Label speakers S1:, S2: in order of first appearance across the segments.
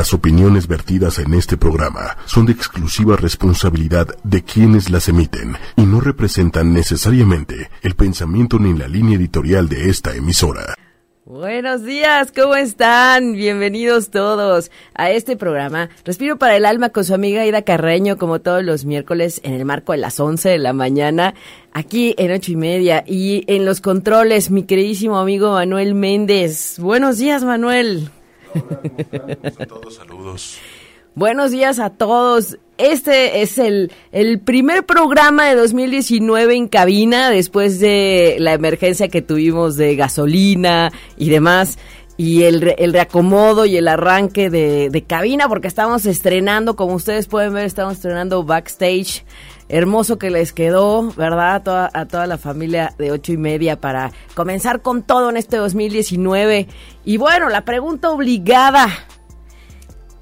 S1: Las opiniones vertidas en este programa son de exclusiva responsabilidad de quienes las emiten y no representan necesariamente el pensamiento ni la línea editorial de esta emisora.
S2: Buenos días, ¿cómo están? Bienvenidos todos a este programa. Respiro para el alma con su amiga Ida Carreño, como todos los miércoles, en el marco de las 11 de la mañana, aquí en ocho y media. Y en los controles, mi queridísimo amigo Manuel Méndez. Buenos días, Manuel.
S3: Todos, saludos.
S2: Buenos días a todos. Este es el, el primer programa de 2019 en cabina después de la emergencia que tuvimos de gasolina y demás. Y el, el reacomodo y el arranque de, de cabina, porque estamos estrenando, como ustedes pueden ver, estamos estrenando backstage hermoso que les quedó, ¿verdad? A toda, la familia de ocho y media para comenzar con todo en este 2019. Y bueno, la pregunta obligada,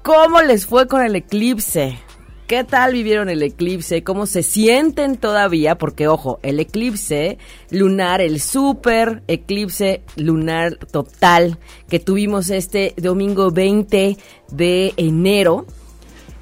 S2: ¿cómo les fue con el eclipse? ¿Qué tal vivieron el eclipse? ¿Cómo se sienten todavía? Porque, ojo, el eclipse lunar, el super eclipse lunar total que tuvimos este domingo 20 de enero,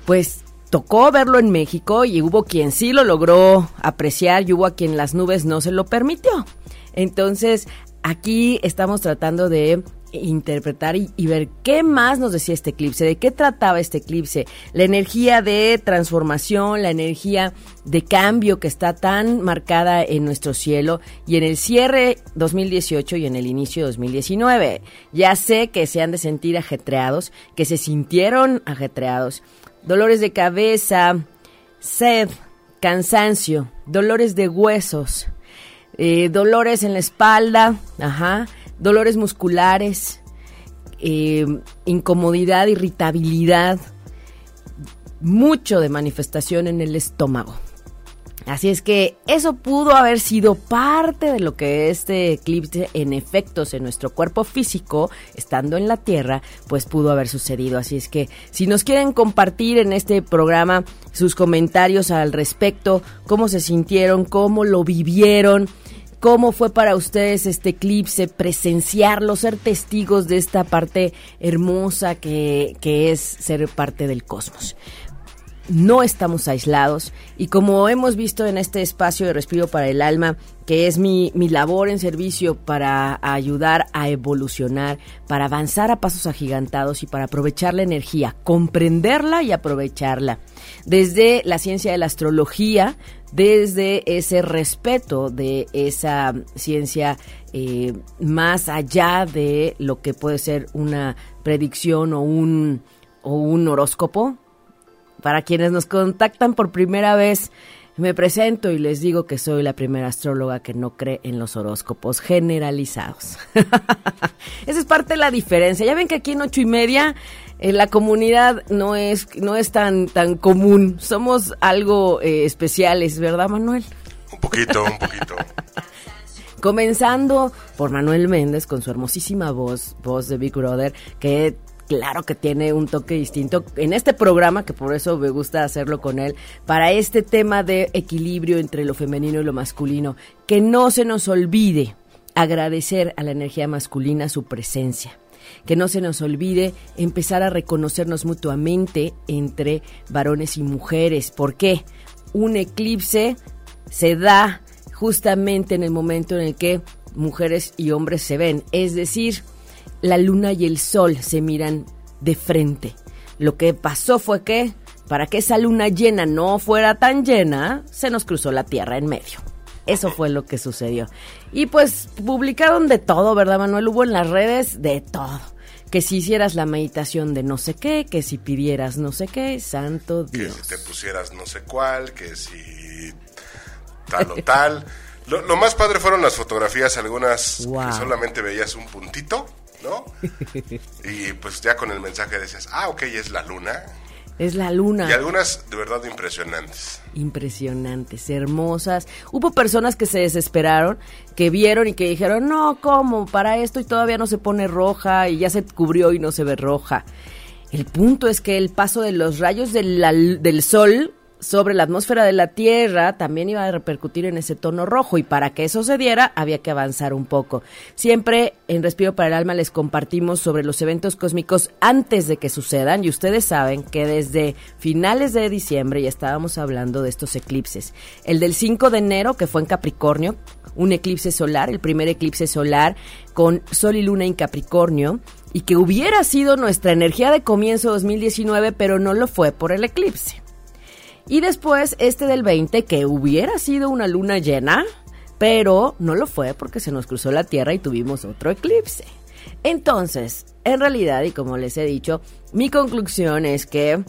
S2: pues tocó verlo en México y hubo quien sí lo logró apreciar y hubo a quien las nubes no se lo permitió. Entonces, aquí estamos tratando de interpretar y, ver qué más nos decía este eclipse, de qué trataba este eclipse, la energía de transformación, la energía de cambio que está tan marcada en nuestro cielo y en el cierre 2018 y en el inicio 2019. Ya sé que se han de sentir ajetreados, que se sintieron ajetreados dolores de cabeza, sed, cansancio, dolores de huesos, eh, dolores en la espalda, ajá, dolores musculares, eh, incomodidad, irritabilidad, mucho de manifestación en el estómago. Así es que eso pudo haber sido parte de lo que este eclipse en efectos en nuestro cuerpo físico, estando en la Tierra, pues pudo haber sucedido. Así es que si nos quieren compartir en este programa sus comentarios al respecto, cómo se sintieron, cómo lo vivieron, ¿Cómo fue para ustedes este eclipse, presenciarlo, ser testigos de esta parte hermosa que, que, es ser parte del cosmos? No estamos aislados y como hemos visto en este espacio de respiro para el alma, que es mi, mi, labor en servicio para ayudar a evolucionar, para avanzar a pasos agigantados y para aprovechar la energía, comprenderla y aprovecharla. Desde la ciencia de la astrología, desde ese respeto de esa ciencia eh, más allá de lo que puede ser una predicción o un, o un horóscopo, para quienes nos contactan por primera vez, me presento y les digo que soy la primera astróloga que no cree en los horóscopos generalizados. Esa es parte de la diferencia. Ya ven que aquí en ocho y media eh, la comunidad no es no es tan tan común. Somos algo eh, especiales, ¿verdad, Manuel?
S3: Un poquito, un poquito.
S2: Comenzando por Manuel Méndez con su hermosísima voz, voz de Big Brother, que claro que tiene un toque distinto en este programa, que por eso me gusta hacerlo con él, para este tema de equilibrio entre lo femenino y lo masculino. Que no se nos olvide agradecer a la energía masculina su presencia. Que no se nos olvide empezar a reconocernos mutuamente entre varones y mujeres. ¿Por qué? Un eclipse se da justamente en el momento en el que mujeres y hombres se ven. Es decir, la luna y el sol se miran de frente. Lo que pasó fue que, para que esa luna llena no fuera tan llena, se nos cruzó la Tierra en medio. Eso fue lo que sucedió. Y pues publicaron de todo, ¿verdad, Manuel? Hubo en las redes de todo. Que si hicieras la meditación de no sé qué, que si pidieras no sé qué, santo Dios.
S3: Que si te pusieras no sé cuál, que si tal o tal. Lo, más padre fueron las fotografías, algunas que solamente veías un puntito ¿no? y pues ya con el mensaje decías, ah, ok, es la luna.
S2: Es la luna.
S3: Y algunas de verdad impresionantes.
S2: Impresionantes, hermosas. Hubo personas que se desesperaron, que vieron y que dijeron, no, ¿cómo? Para esto y todavía no se pone roja y ya se cubrió y no se ve roja. El punto es que el paso de los rayos del sol sobre la atmósfera de la Tierra también iba a repercutir en ese tono rojo y para que eso se diera había que avanzar un poco. Siempre en Respiro para el Alma les compartimos sobre los eventos cósmicos antes de que sucedan y ustedes saben que desde finales de diciembre ya estábamos hablando de estos eclipses. El del 5 de enero que fue en Capricornio, un eclipse solar, el primer eclipse solar con Sol y Luna en Capricornio y que hubiera sido nuestra energía de comienzo 2019 pero no lo fue por el eclipse. Y después este del 20, que hubiera sido una luna llena, pero no lo fue porque se nos cruzó la Tierra y tuvimos otro eclipse. Entonces, en realidad, y como les he dicho, mi conclusión es que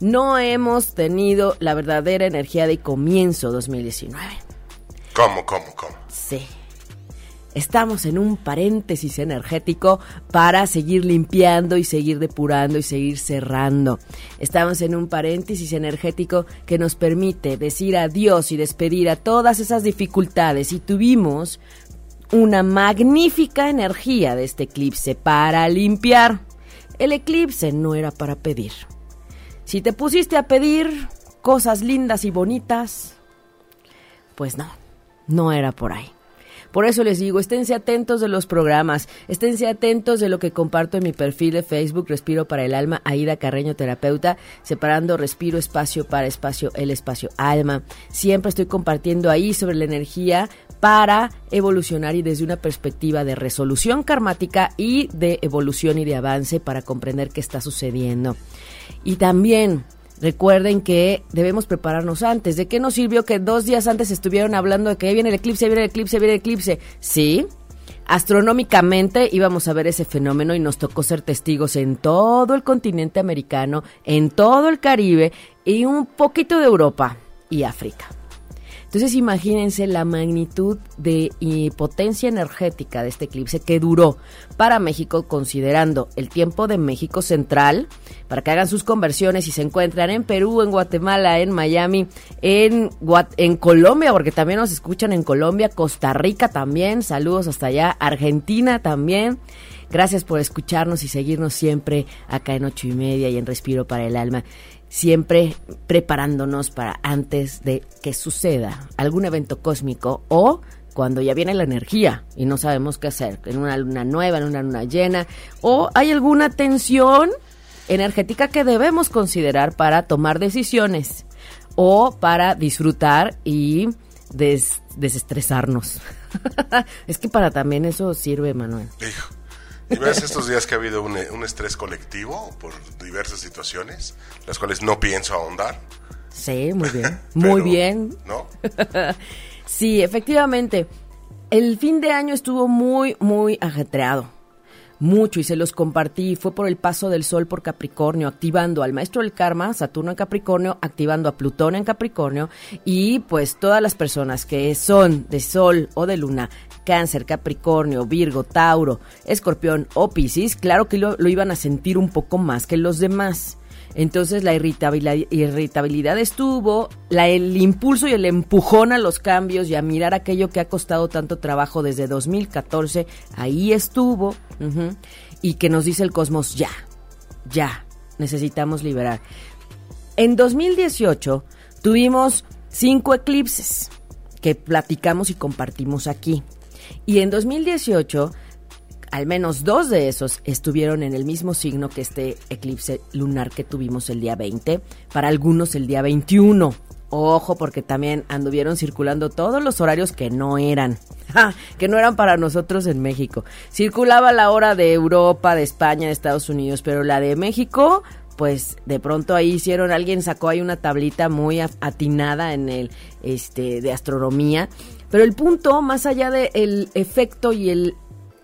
S2: no hemos tenido la verdadera energía de comienzo 2019.
S3: ¿Cómo, cómo, cómo?
S2: Sí. Estamos en un paréntesis energético para seguir limpiando y seguir depurando y seguir cerrando. Estamos en un paréntesis energético que nos permite decir adiós y despedir a todas esas dificultades y tuvimos una magnífica energía de este eclipse para limpiar. El eclipse no era para pedir. Si te pusiste a pedir cosas lindas y bonitas, pues no, no era por ahí. Por eso les digo, esténse atentos de los programas, esténse atentos de lo que comparto en mi perfil de Facebook, Respiro para el Alma, Aida Carreño Terapeuta, separando respiro espacio para espacio, el espacio alma. Siempre estoy compartiendo ahí sobre la energía para evolucionar y desde una perspectiva de resolución karmática y de evolución y de avance para comprender qué está sucediendo. Y también Recuerden que debemos prepararnos antes. ¿De qué nos sirvió que dos días antes estuvieron hablando de que viene el eclipse, viene el eclipse, viene el eclipse? Sí, astronómicamente íbamos a ver ese fenómeno y nos tocó ser testigos en todo el continente americano, en todo el Caribe y un poquito de Europa y África. Entonces imagínense la magnitud de potencia energética de este eclipse que duró para México considerando el tiempo de México central, para que hagan sus conversiones y se encuentran en Perú, en Guatemala, en Miami, en, en Colombia, porque también nos escuchan en Colombia, Costa Rica también, saludos hasta allá, Argentina también. Gracias por escucharnos y seguirnos siempre acá en ocho y media y en Respiro para el Alma siempre preparándonos para antes de que suceda algún evento cósmico o cuando ya viene la energía y no sabemos qué hacer, en una luna nueva, en una luna llena, o hay alguna tensión energética que debemos considerar para tomar decisiones o para disfrutar y desestresarnos. es que para también eso sirve, Manuel.
S3: Y ves estos días que ha habido un, estrés colectivo por diversas situaciones, las cuales no pienso ahondar.
S2: Sí, muy bien. Muy bien.
S3: ¿No?
S2: sí, efectivamente. El fin de año estuvo muy, muy ajetreado. Mucho y se los compartí. Fue por el paso del Sol por Capricornio, activando al maestro del karma, Saturno en Capricornio, activando a Plutón en Capricornio y pues todas las personas que son de Sol o de Luna Cáncer, Capricornio, Virgo, Tauro, Escorpión o Piscis, claro que lo, iban a sentir un poco más que los demás. Entonces la irritabilidad, estuvo, la, el impulso y el empujón a los cambios y a mirar aquello que ha costado tanto trabajo desde 2014, ahí estuvo. y que nos dice el cosmos, ya, ya, necesitamos liberar. En 2018 tuvimos cinco eclipses que platicamos y compartimos aquí. Y en 2018, al menos dos de esos estuvieron en el mismo signo que este eclipse lunar que tuvimos el día 20, para algunos el día 21. Ojo, porque también anduvieron circulando todos los horarios que no eran, que no eran para nosotros en México. Circulaba la hora de Europa, de España, de Estados Unidos, pero la de México, pues de pronto ahí hicieron, alguien sacó ahí una tablita muy atinada en el, este, de astronomía pero el punto, más allá del efecto y el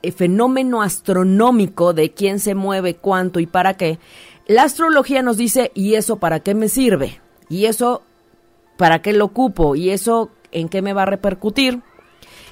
S2: eh, fenómeno astronómico de quién se mueve, cuánto y para qué, la astrología nos dice, ¿y eso para qué me sirve? ¿Y eso para qué lo ocupo? ¿Y eso en qué me va a repercutir?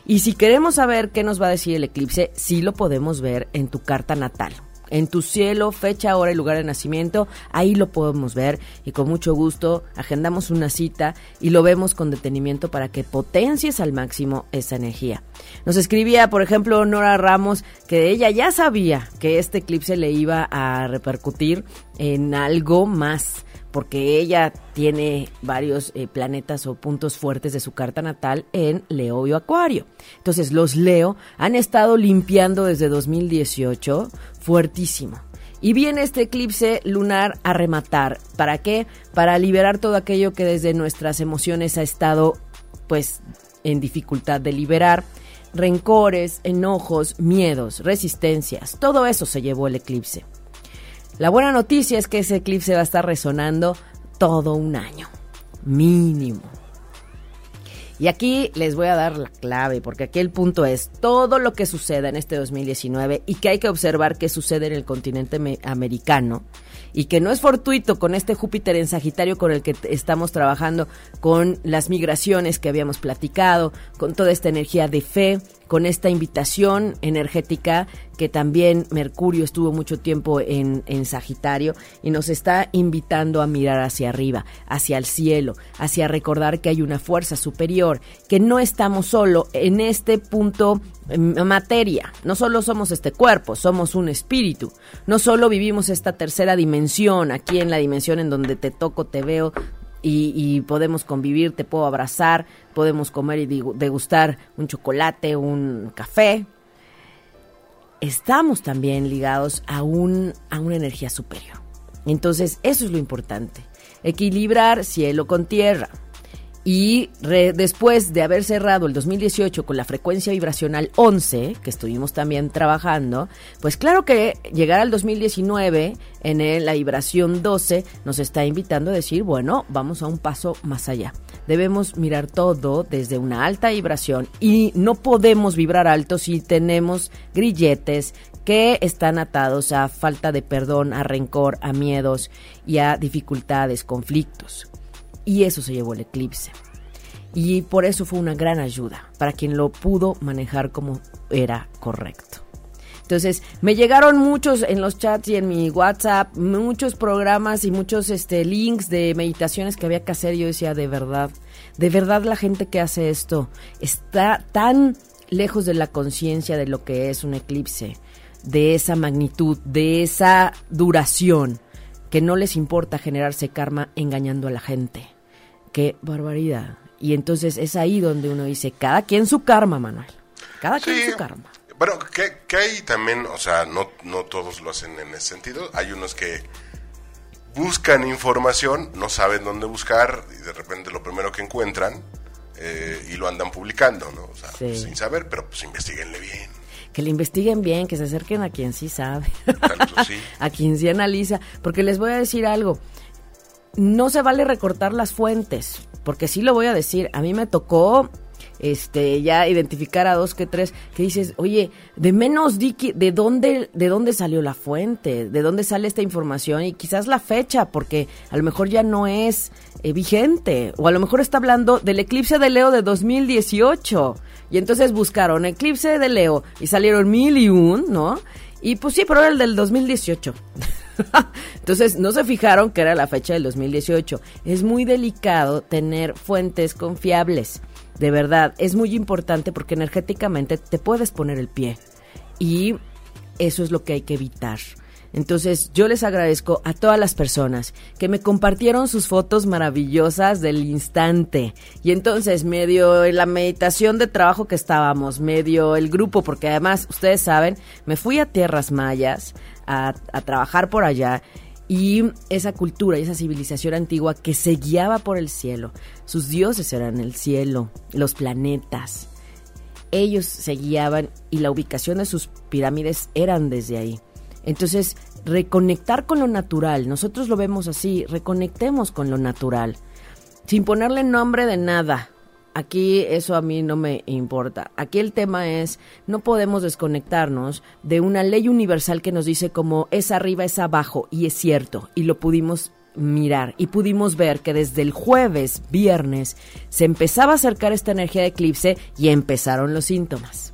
S2: Y si queremos saber qué nos va a decir el eclipse, sí lo podemos ver en tu carta natal en tu cielo, fecha, hora y lugar de nacimiento, ahí lo podemos ver y con mucho gusto agendamos una cita y lo vemos con detenimiento para que potencies al máximo esa energía. Nos escribía, por ejemplo, Nora Ramos, que ella ya sabía que este eclipse le iba a repercutir en algo más porque ella tiene varios eh, planetas o puntos fuertes de su carta natal en Leo y Acuario. Entonces, los Leo han estado limpiando desde 2018 fuertísimo. Y viene este eclipse lunar a rematar. ¿Para qué? Para liberar todo aquello que desde nuestras emociones ha estado pues en dificultad de liberar. Rencores, enojos, miedos, resistencias, todo eso se llevó el eclipse. La buena noticia es que ese eclipse va a estar resonando todo un año, mínimo. Y aquí les voy a dar la clave, porque aquí el punto es todo lo que suceda en este 2019 y que hay que observar qué sucede en el continente americano y que no es fortuito con este Júpiter en Sagitario con el que estamos trabajando, con las migraciones que habíamos platicado, con toda esta energía de fe, con esta invitación energética que también Mercurio estuvo mucho tiempo en, en, Sagitario y nos está invitando a mirar hacia arriba, hacia el cielo, hacia recordar que hay una fuerza superior, que no estamos solo en este punto materia. No solo somos este cuerpo, somos un espíritu. No solo vivimos esta tercera dimensión, aquí en la dimensión en donde te toco, te veo, y, podemos convivir, te puedo abrazar, podemos comer y degustar un chocolate, un café. Estamos también ligados a, un, a una energía superior. Entonces, eso es lo importante. Equilibrar cielo con tierra. Y después de haber cerrado el 2018 con la frecuencia vibracional 11, que estuvimos también trabajando, pues claro que llegar al 2019 en la vibración 12 nos está invitando a decir, bueno, vamos a un paso más allá. Debemos mirar todo desde una alta vibración y no podemos vibrar alto si tenemos grilletes que están atados a falta de perdón, a rencor, a miedos y a dificultades, conflictos y eso se llevó el eclipse. Y por eso fue una gran ayuda para quien lo pudo manejar como era correcto. Entonces, me llegaron muchos en los chats y en mi WhatsApp, muchos programas y muchos este, links de meditaciones que había que hacer. Yo decía, de verdad, de verdad la gente que hace esto está tan lejos de la conciencia de lo que es un eclipse, de esa magnitud, de esa duración, que no les importa generarse karma engañando a la gente qué barbaridad. Y entonces es ahí donde uno dice, cada quien su karma, Manuel. Cada quien su karma.
S3: Bueno, que, hay también, o sea, no, no todos lo hacen en ese sentido. Hay unos que buscan información, no saben dónde buscar y de repente lo primero que encuentran eh, y lo andan publicando, ¿no? O sea, sin saber, pero pues investiguenle bien.
S2: Que le investiguen bien, que se acerquen a quien sí sabe, a quien sí analiza, porque les voy a decir algo, no se vale recortar las fuentes, porque sí lo voy a decir, a mí me tocó este ya identificar a dos que tres que dices, "Oye, de menos di de dónde de dónde salió la fuente, de dónde sale esta información y quizás la fecha, porque a lo mejor ya no es eh, vigente o a lo mejor está hablando del eclipse de Leo de 2018." Y entonces buscaron eclipse de Leo y salieron mil y un, ¿no? Y pues sí, pero era el del 2018. Entonces, no se fijaron que era la fecha del 2018. Es muy delicado tener fuentes confiables. De verdad, es muy importante porque energéticamente te puedes poner el pie. Y eso es lo que hay que evitar. Entonces yo les agradezco a todas las personas que me compartieron sus fotos maravillosas del instante. Y entonces medio la meditación de trabajo que estábamos, medio el grupo, porque además ustedes saben, me fui a tierras mayas a, trabajar por allá y esa cultura y esa civilización antigua que se guiaba por el cielo. Sus dioses eran el cielo, los planetas. Ellos se guiaban y la ubicación de sus pirámides eran desde ahí. Entonces, reconectar con lo natural, nosotros lo vemos así, reconectemos con lo natural, sin ponerle nombre de nada, Aquí eso a mí no me importa. Aquí el tema es, no podemos desconectarnos de una ley universal que nos dice como es arriba, es abajo, y es cierto, y lo pudimos mirar y pudimos ver que desde el jueves, viernes, se empezaba a acercar esta energía de eclipse y empezaron los síntomas.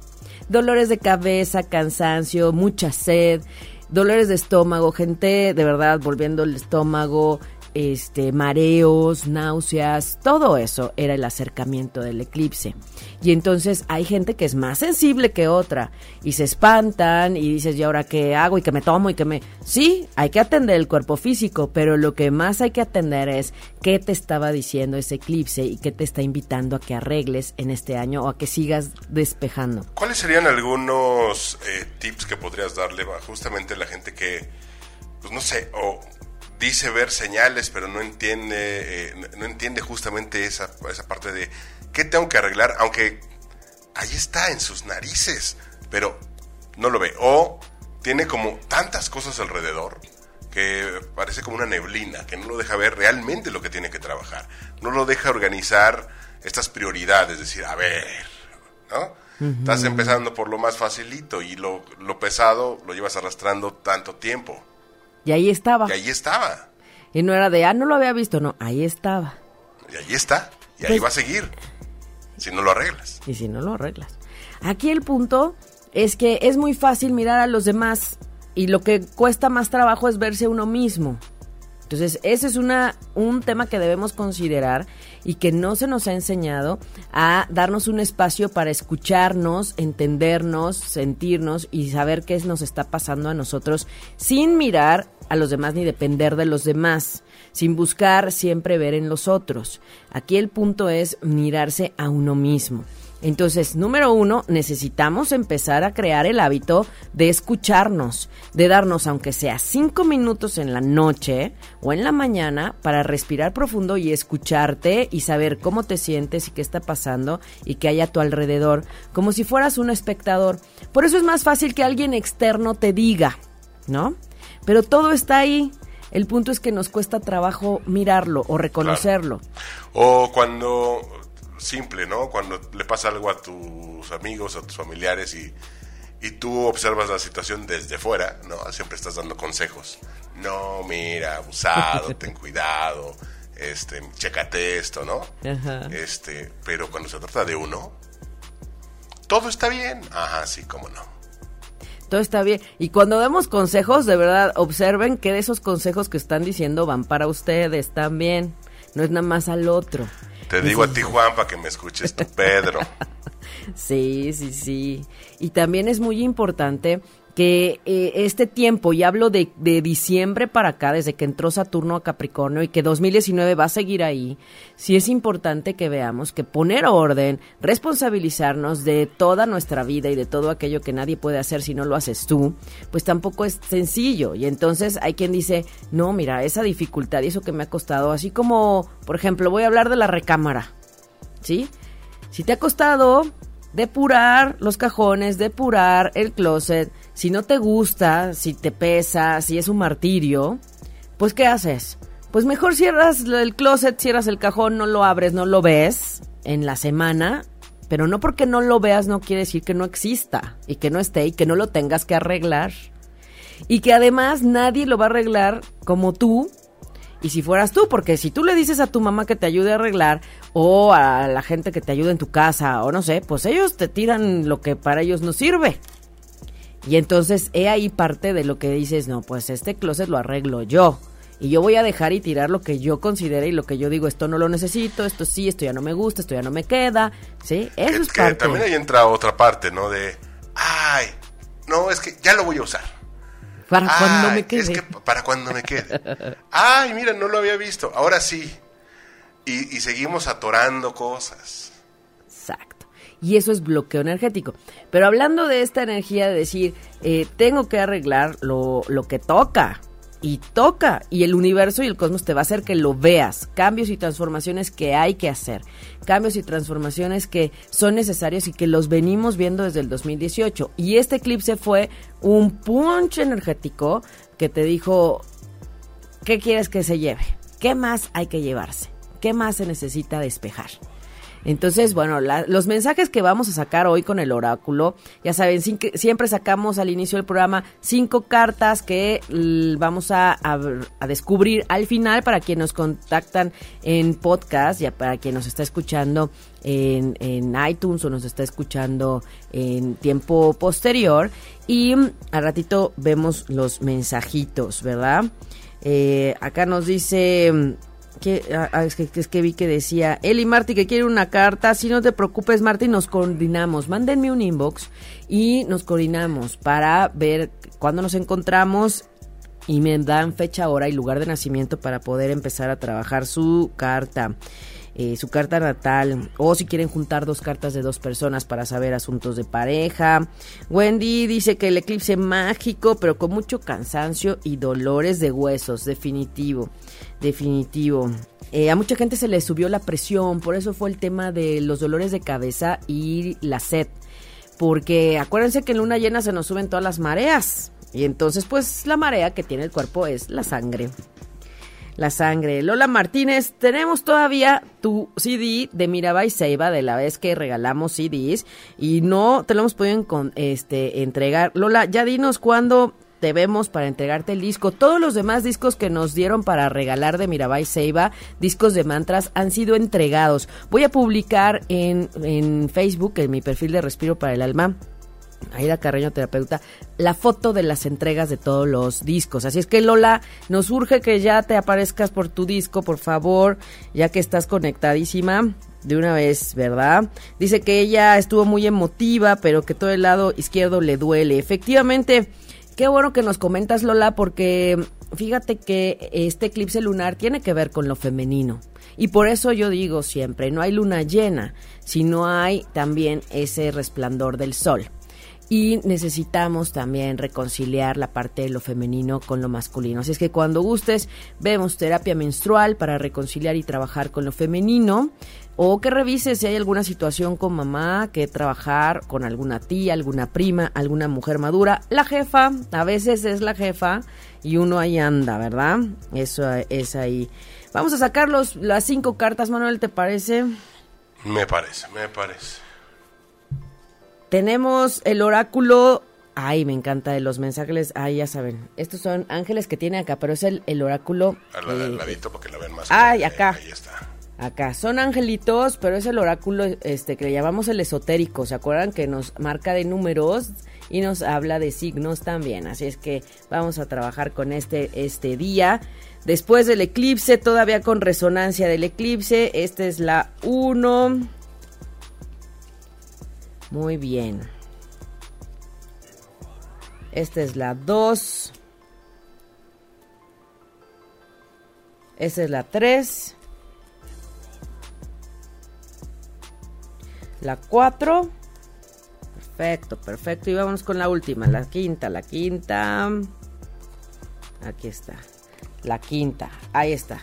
S2: Dolores de cabeza, cansancio, mucha sed, dolores de estómago, gente de verdad volviendo el estómago, este, mareos, náuseas, todo eso era el acercamiento del eclipse. Y entonces hay gente que es más sensible que otra y se espantan y dices, ¿y ahora qué hago? Y que me tomo y que me... Sí, hay que atender el cuerpo físico, pero lo que más hay que atender es qué te estaba diciendo ese eclipse y qué te está invitando a que arregles en este año o a que sigas despejando.
S3: ¿Cuáles serían algunos eh, tips que podrías darle justamente a la gente que, pues no sé, o dice ver señales, pero no entiende, eh, no entiende justamente esa, esa parte de qué tengo que arreglar, aunque ahí está en sus narices, pero no lo ve. O tiene como tantas cosas alrededor que parece como una neblina, que no lo deja ver realmente lo que tiene que trabajar. No lo deja organizar estas prioridades, decir, a ver, ¿no? Estás empezando por lo más facilito y lo, lo pesado lo llevas arrastrando tanto tiempo.
S2: Y ahí estaba.
S3: Y ahí estaba.
S2: Y no era de, ah, no lo había visto, no, ahí estaba.
S3: Y ahí está. Y ahí pues va a seguir. Si no lo arreglas.
S2: Y si no lo arreglas. Aquí el punto es que es muy fácil mirar a los demás y lo que cuesta más trabajo es verse uno mismo. Entonces, ese es una, un tema que debemos considerar y que no se nos ha enseñado a darnos un espacio para escucharnos, entendernos, sentirnos y saber qué nos está pasando a nosotros sin mirar a los demás ni depender de los demás, sin buscar siempre ver en los otros. Aquí el punto es mirarse a uno mismo. Entonces, número uno, necesitamos empezar a crear el hábito de escucharnos, de darnos, aunque sea cinco minutos en la noche o en la mañana, para respirar profundo y escucharte y saber cómo te sientes y qué está pasando y qué hay a tu alrededor, como si fueras un espectador. Por eso es más fácil que alguien externo te diga, ¿no? Pero todo está ahí. El punto es que nos cuesta trabajo mirarlo o reconocerlo.
S3: O cuando simple, ¿no? Cuando le pasa algo a tus amigos, a tus familiares y, y tú observas la situación desde fuera, ¿no? Siempre estás dando consejos. No, mira, abusado, ten cuidado, este, chécate esto, ¿no? Este, pero cuando se trata de uno, todo está bien. Ajá, sí, cómo no.
S2: Todo está bien. Y cuando demos consejos, de verdad, observen que esos consejos que están diciendo van para ustedes también. No es nada más al otro.
S3: Te digo a ti, Juan, para que me escuches tú, Pedro.
S2: sí, sí, sí. Y también es muy importante que eh, este tiempo, y hablo de, de, diciembre para acá, desde que entró Saturno a Capricornio y que 2019 va a seguir ahí, sí es importante que veamos que poner orden, responsabilizarnos de toda nuestra vida y de todo aquello que nadie puede hacer si no lo haces tú, pues tampoco es sencillo. Y entonces hay quien dice, no, mira, esa dificultad y eso que me ha costado, así como, por ejemplo, voy a hablar de la recámara, ¿sí? Si te ha costado depurar los cajones, depurar el closet, si no te gusta, si te pesa, si es un martirio, pues ¿qué haces? Pues mejor cierras el closet, cierras el cajón, no lo abres, no lo ves en la semana, pero no porque no lo veas no quiere decir que no exista y que no esté y que no lo tengas que arreglar. Y que además nadie lo va a arreglar como tú y si fueras tú, porque si tú le dices a tu mamá que te ayude a arreglar o a la gente que te ayude en tu casa o no sé, pues ellos te tiran lo que para ellos no sirve. Y entonces he ahí parte de lo que dices, no, pues este closet lo arreglo yo. Y yo voy a dejar y tirar lo que yo considere y lo que yo digo, esto no lo necesito, esto sí, esto ya no me gusta, esto ya no me queda. ¿Sí? Eso es parte.
S3: También ahí entra otra parte, ¿no? De, ay, no, es que ya lo voy a usar.
S2: Para cuando me quede.
S3: Es que para cuando me quede. ay, mira, no lo había visto, ahora sí. Y, y seguimos atorando cosas.
S2: Exacto y eso es bloqueo energético. Pero hablando de esta energía de decir, eh, tengo que arreglar lo, lo que toca, y toca y el universo y el cosmos te va a hacer que lo veas, cambios y transformaciones que hay que hacer, cambios y transformaciones que son necesarios y que los venimos viendo desde el 2018 y este eclipse fue un punch energético que te dijo ¿qué quieres que se lleve? ¿Qué más hay que llevarse? ¿Qué más se necesita despejar? Entonces, bueno, los mensajes que vamos a sacar hoy con el oráculo, ya saben, siempre sacamos al inicio del programa cinco cartas que vamos a, descubrir al final para quien nos contactan en podcast, ya para quien nos está escuchando en, iTunes o nos está escuchando en tiempo posterior. Y al ratito vemos los mensajitos, ¿verdad? Eh, acá nos dice que, ah, ah, es, que, es que vi que decía, Eli Marty que quiere una carta, si no te preocupes Marty, nos coordinamos, mándenme un inbox y nos coordinamos para ver cuándo nos encontramos y me dan fecha, hora y lugar de nacimiento para poder empezar a trabajar su carta. Eh, su carta natal o si quieren juntar dos cartas de dos personas para saber asuntos de pareja. Wendy dice que el eclipse mágico pero con mucho cansancio y dolores de huesos, definitivo, definitivo. Eh, a mucha gente se le subió la presión, por eso fue el tema de los dolores de cabeza y la sed. Porque acuérdense que en luna llena se nos suben todas las mareas. Y entonces pues la marea que tiene el cuerpo es la sangre la sangre. Lola Martínez, tenemos todavía tu CD de Mirabai Seiba de la vez que regalamos CDs y no te lo hemos podido este, entregar. Lola, ya dinos cuándo te vemos para entregarte el disco. Todos los demás discos que nos dieron para regalar de Mirabai Seiba, discos de mantras, han sido entregados. Voy a publicar en Facebook, en mi perfil de Respiro para el Alma, Aida Carreño, terapeuta, la foto de las entregas de todos los discos. Así es que Lola, nos urge que ya te aparezcas por tu disco, por favor, ya que estás conectadísima de una vez, ¿verdad? Dice que ella estuvo muy emotiva, pero que todo el lado izquierdo le duele. Efectivamente, qué bueno que nos comentas, Lola, porque fíjate que este eclipse lunar tiene que ver con lo femenino. Y por eso yo digo siempre, no hay luna llena, sino hay también ese resplandor del sol y necesitamos también reconciliar la parte de lo femenino con lo masculino. Así es que cuando gustes, vemos terapia menstrual para reconciliar y trabajar con lo femenino o que revises si hay alguna situación con mamá que trabajar con alguna tía, alguna prima, alguna mujer madura. La jefa, a veces es la jefa y uno ahí anda, ¿verdad? Eso es ahí. Vamos a sacar los, las cinco cartas, Manuel, ¿te parece?
S3: Me parece, me parece.
S2: Tenemos el oráculo. Ay, me encanta de los mensajes. Ay, ya saben. Estos son ángeles que tiene acá, pero es el, el oráculo.
S3: Al, eh, ladito para que la vean más.
S2: Ay, acá. Ahí está. Acá son angelitos, pero es el oráculo este que le llamamos el esotérico. ¿Se acuerdan que nos marca de números y nos habla de signos también? Así es que vamos a trabajar con este este día. Después del eclipse, todavía con resonancia del eclipse, esta es la 1 muy bien. Esta es la 2. Esta es la 3. La 4. Perfecto, perfecto. Y vamos con la última, la quinta, la quinta. Aquí está. La quinta. Ahí está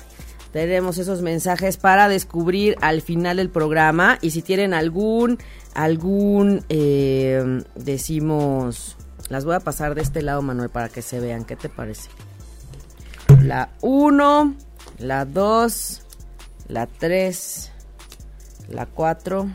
S2: tenemos esos mensajes para descubrir al final del programa y si tienen algún algún eh, decimos las voy a pasar de este lado Manuel para que se vean qué te parece la 1 la 2 la 3 la 4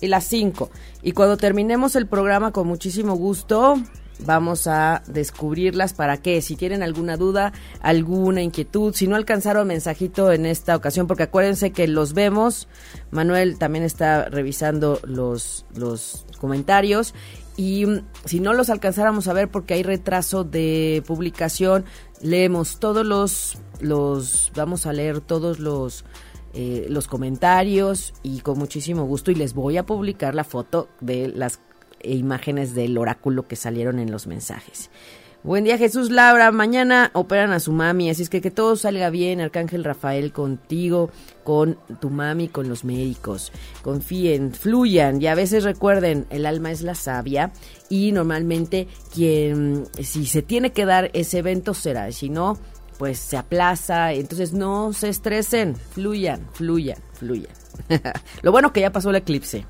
S2: y la 5 y cuando terminemos el programa con muchísimo gusto vamos a descubrirlas. Para que si tienen alguna duda, alguna inquietud, si no alcanzaron mensajito en esta ocasión, porque acuérdense que los vemos, Manuel también está revisando los, los comentarios. Y mm, si no los alcanzáramos a ver porque hay retraso de publicación, leemos todos los, los vamos a leer todos los eh, los comentarios y con muchísimo gusto y les voy a publicar la foto de las e imágenes del oráculo que salieron en los mensajes. Buen día Jesús Laura, mañana operan a su mami, así es que que todo salga bien, Arcángel Rafael contigo, con tu mami, con los médicos. Confíen, fluyan y a veces recuerden, el alma es la sabia y normalmente quien, si se tiene que dar ese evento será, si no, pues se aplaza, entonces no se estresen, fluyan, fluyan, fluyan. Lo bueno que ya pasó el eclipse.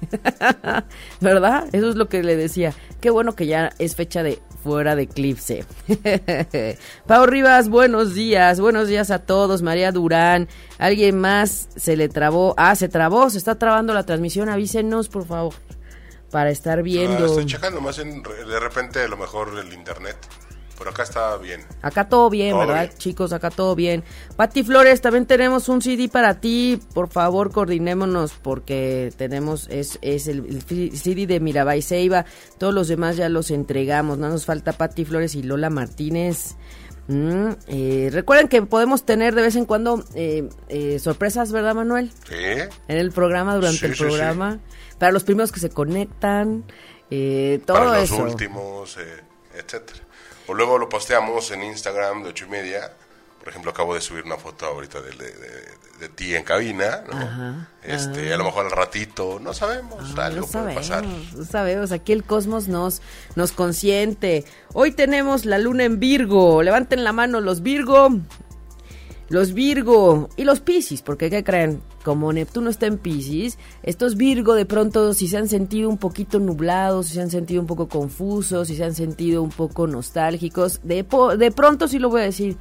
S2: ¿Verdad? Eso es lo que le decía. Qué bueno que ya es fecha de fuera de eclipse. Pau Rivas, buenos días, buenos días a todos. María Durán, alguien más se le trabó, ah, se trabó, se está trabando la transmisión, avísenos por favor, para estar viendo.
S3: estoy checando más de repente a lo mejor el internet. Por acá está bien.
S2: Acá todo bien, ¿verdad, chicos? Acá todo bien. Pati Flores, también tenemos un CD para ti. Por favor, coordinémonos porque tenemos, es, es el, CD de Mirabay Seiba. Todos los demás ya los entregamos. No nos falta Pati Flores y Lola Martínez. Mm, eh, recuerden que podemos tener de vez en cuando eh, eh, sorpresas, ¿verdad, Manuel?
S3: Sí.
S2: En el programa, durante el programa. Para los primeros que se conectan, todo
S3: Para
S2: los
S3: últimos, etcétera. O luego lo posteamos en Instagram de ocho y media. Por ejemplo, acabo de subir una foto ahorita de, de, ti en cabina, ¿no? este, a lo mejor al ratito, no sabemos, ah, algo puede pasar.
S2: No sabemos, aquí el cosmos nos, nos consiente. Hoy tenemos la luna en Virgo, levanten la mano los Virgo, los Virgo y los Piscis, porque ¿qué creen? Como Neptuno está en Piscis, estos Virgo de pronto si se han sentido un poquito nublados, si se han sentido un poco confusos, si se han sentido un poco nostálgicos, de, de pronto sí lo voy a decir,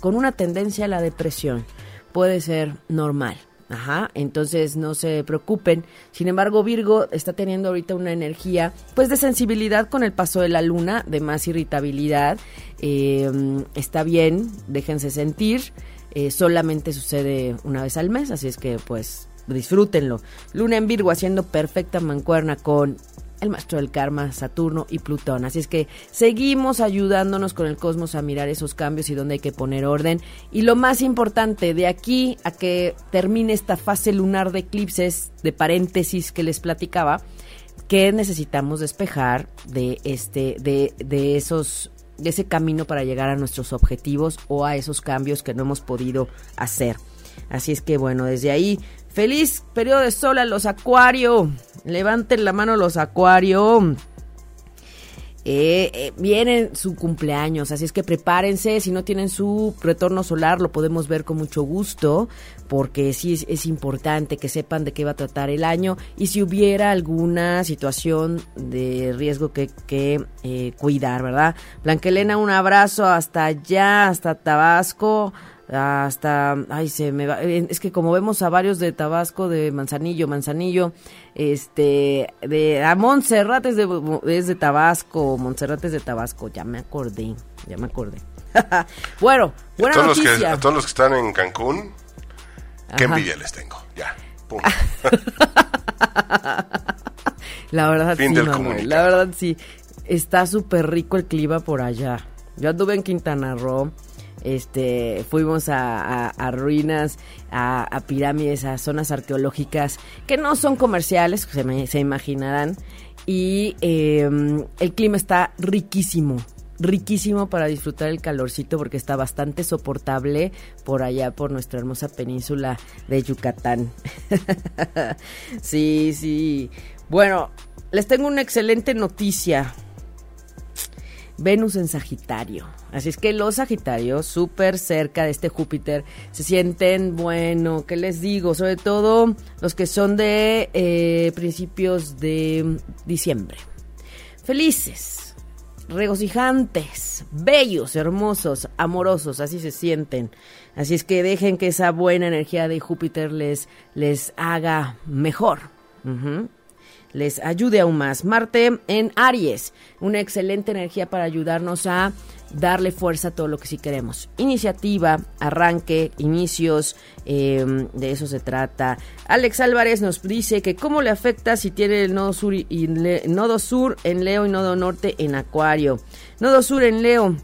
S2: con una tendencia a la depresión, puede ser normal. Ajá, entonces no se preocupen. Sin embargo, Virgo está teniendo ahorita una energía, pues de sensibilidad con el paso de la luna, de más irritabilidad. Eh, está bien, déjense sentir. Eh, solamente sucede una vez al mes, así es que pues disfrútenlo. Luna en Virgo haciendo perfecta mancuerna con el maestro del karma, Saturno y Plutón. Así es que seguimos ayudándonos con el cosmos a mirar esos cambios y dónde hay que poner orden. Y lo más importante, de aquí a que termine esta fase lunar de eclipses, de paréntesis que les platicaba, que necesitamos despejar de este, de, de esos ese camino para llegar a nuestros objetivos o a esos cambios que no hemos podido hacer. Así es que bueno, desde ahí, feliz periodo de sol a los acuario. Levanten la mano los acuario. Eh, eh, viene su cumpleaños, así es que prepárense, si no tienen su retorno solar lo podemos ver con mucho gusto, porque sí es, importante que sepan de qué va a tratar el año y si hubiera alguna situación de riesgo que, que eh, cuidar, ¿verdad? Blanquelena, un abrazo hasta allá, hasta Tabasco hasta, ay, se me va, eh, es que como vemos a varios de Tabasco, de Manzanillo, Manzanillo, este, de, a Montserrat es de, de Tabasco, Montserrat es de Tabasco, ya me acordé, ya me acordé. bueno, buena
S3: a
S2: todos
S3: Los que, a todos los que están en Cancún, qué envidia les tengo, ya, pum.
S2: la verdad sí, la verdad sí, está súper rico el clima por allá. Yo anduve en Quintana Roo este, fuimos a, ruinas, a, pirámides, a zonas arqueológicas que no son comerciales, se, se imaginarán, y em, el clima está riquísimo, riquísimo para disfrutar el calorcito porque está bastante soportable por allá por nuestra hermosa península de Yucatán. sí, sí. Bueno, les tengo una excelente noticia. Venus en Sagitario. Así es que los Sagitarios, súper cerca de este Júpiter, se sienten, bueno, ¿qué les digo? Sobre todo los que son de eh, principios de diciembre. Felices, regocijantes, bellos, hermosos, amorosos, así se sienten. Así es que dejen que esa buena energía de Júpiter les, les haga mejor les ayude aún más. Marte en Aries, una excelente energía para ayudarnos a darle fuerza a todo lo que sí queremos. Iniciativa, arranque, inicios, em, de eso se trata. Alex Álvarez nos dice que cómo le afecta si tiene el nodo sur, y, nodo sur en Leo y nodo norte en Acuario. Nodo sur en Leo.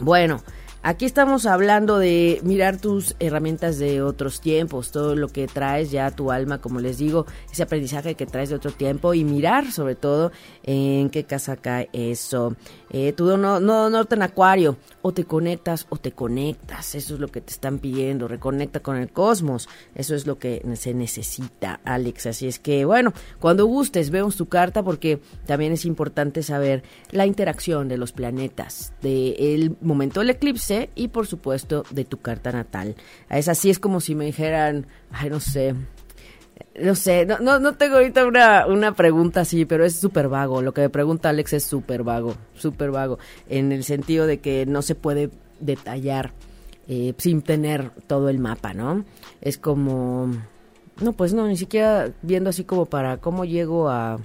S2: Bueno, Aquí estamos hablando de mirar tus herramientas de otros tiempos, todo lo que traes ya a tu alma, como les digo, ese aprendizaje que traes de otro tiempo y mirar sobre todo en qué casa cae eso. Eh, tu no, no norte en acuario, o te conectas o te conectas, eso es lo que te están pidiendo, reconecta con el cosmos, eso es lo que se necesita, Alex. Así es que, bueno, cuando gustes, vemos tu carta porque también es importante saber la interacción de los planetas, del momento del eclipse y por supuesto de tu carta natal. Es así, es como si me dijeran, ay, no sé, no sé, no, no, no tengo ahorita una, una pregunta así, pero es súper vago. Lo que me pregunta Alex es súper vago, súper vago, en el sentido de que no se puede detallar eh, sin tener todo el mapa, ¿no? Es como, no, pues no, ni siquiera viendo así como para cómo llego a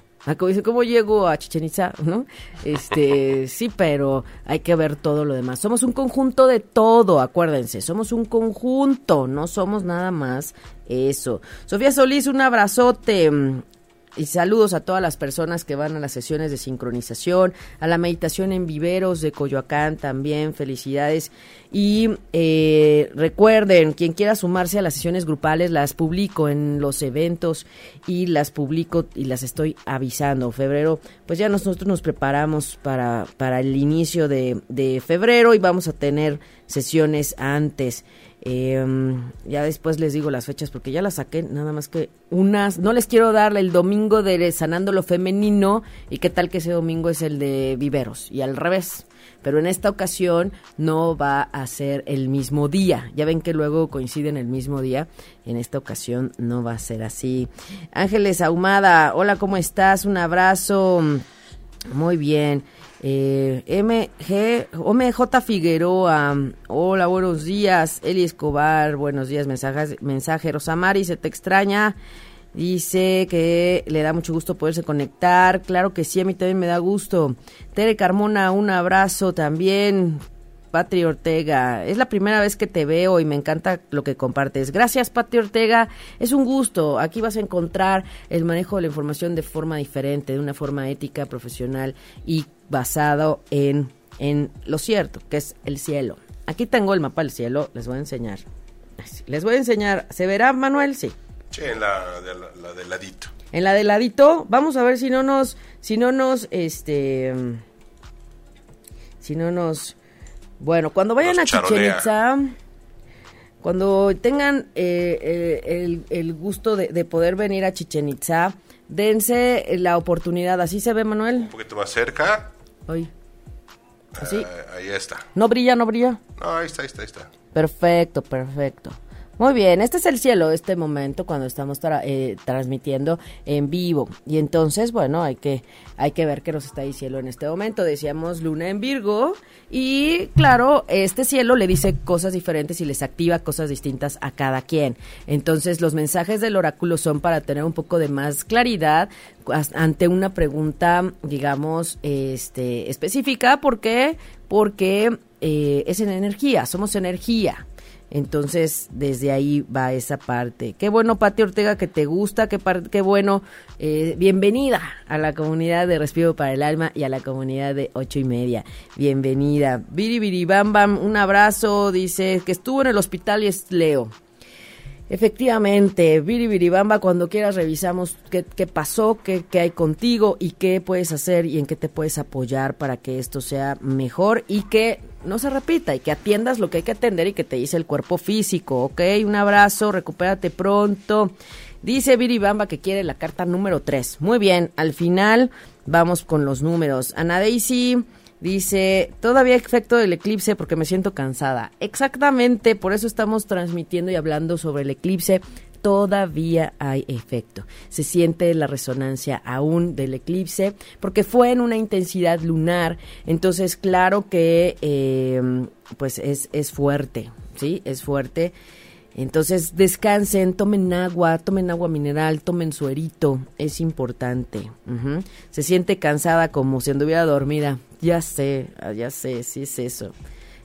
S2: ¿cómo llego a Chichen Itza? ¿No? Este, sí, pero hay que ver todo lo demás. Somos un conjunto de todo, acuérdense. Somos un conjunto, no somos nada más eso. Sofía Solís, un abrazote. Y saludos a todas las personas que van a las sesiones de sincronización, a la meditación en viveros de Coyoacán también, felicidades. Y eh, recuerden, quien quiera sumarse a las sesiones grupales, las publico en los eventos y las publico y las estoy avisando. Febrero, pues ya nosotros nos preparamos para, para el inicio de, de febrero y vamos a tener sesiones antes. Eh, ya después les digo las fechas porque ya las saqué, nada más que unas. No les quiero dar el domingo de Sanando lo Femenino y qué tal que ese domingo es el de Viveros y al revés. Pero en esta ocasión no va a ser el mismo día. Ya ven que luego coinciden el mismo día. En esta ocasión no va a ser así. Ángeles Ahumada, hola, ¿cómo estás? Un abrazo. Muy bien. Eh, MG, OMJ Figueroa, hola, buenos días. Eli Escobar, buenos días, mensajes, mensaje. Rosamari, se te extraña. Dice que le da mucho gusto poderse conectar. Claro que sí, a mí también me da gusto. Tere Carmona, un abrazo también. Patri Ortega, es la primera vez que te veo y me encanta lo que compartes. Gracias, Patri Ortega. Es un gusto. Aquí vas a encontrar el manejo de la información de forma diferente, de una forma ética, profesional y basado en, en lo cierto, que es el cielo. Aquí tengo el mapa del cielo, les voy a enseñar. Les voy a enseñar. ¿Se verá, Manuel? Sí.
S3: Sí, en la, de la, ladito.
S2: En la del ladito. Vamos a ver si no nos, si no nos, este, si no nos, bueno, cuando vayan a Chichen Itza, cuando tengan eh, eh, el, gusto de, poder venir a Chichen Itza, dense la oportunidad. ¿Así se ve, Manuel?
S3: Un poquito más cerca.
S2: Ahí.
S3: ¿Así? Eh, ahí está.
S2: ¿No brilla, no brilla?
S3: No, ahí está, ahí está, ahí está.
S2: Perfecto, perfecto. Muy bien, este es el cielo, este momento cuando estamos eh, transmitiendo en vivo. Y entonces, bueno, hay que, hay que ver qué nos está diciendo en este momento. Decíamos luna en Virgo y claro, este cielo le dice cosas diferentes y les activa cosas distintas a cada quien. Entonces, los mensajes del oráculo son para tener un poco de más claridad ante una pregunta, digamos, este, específica. ¿Por qué? Porque eh, es en energía, somos energía. Entonces, desde ahí va esa parte. Qué bueno, Pati Ortega, que te gusta, qué, qué bueno. Eh, bienvenida a la comunidad de Respiro para el Alma y a la comunidad de ocho y media. Bienvenida. Biri Biri Bam Bam, un abrazo. Dice que estuvo en el hospital y es Leo. Efectivamente, Bamba, cuando quieras revisamos qué, qué pasó, qué, qué, hay contigo y qué puedes hacer y en qué te puedes apoyar para que esto sea mejor y que no se repita y que atiendas lo que hay que atender y que te dice el cuerpo físico, ¿ok? Un abrazo, recupérate pronto. Dice Bamba que quiere la carta número 3. Muy bien, al final vamos con los números. Ana Daisy Dice, todavía efecto del eclipse porque me siento cansada. Exactamente, por eso estamos transmitiendo y hablando sobre el eclipse. Todavía hay efecto. Se siente la resonancia aún del eclipse porque fue en una intensidad lunar. Entonces, claro que eh, pues es, es fuerte, ¿sí? Es fuerte. Entonces descansen, tomen agua, tomen agua mineral, tomen suerito, es importante. Se siente cansada como si anduviera dormida. Ya sé, ah, ya sé, sí es eso.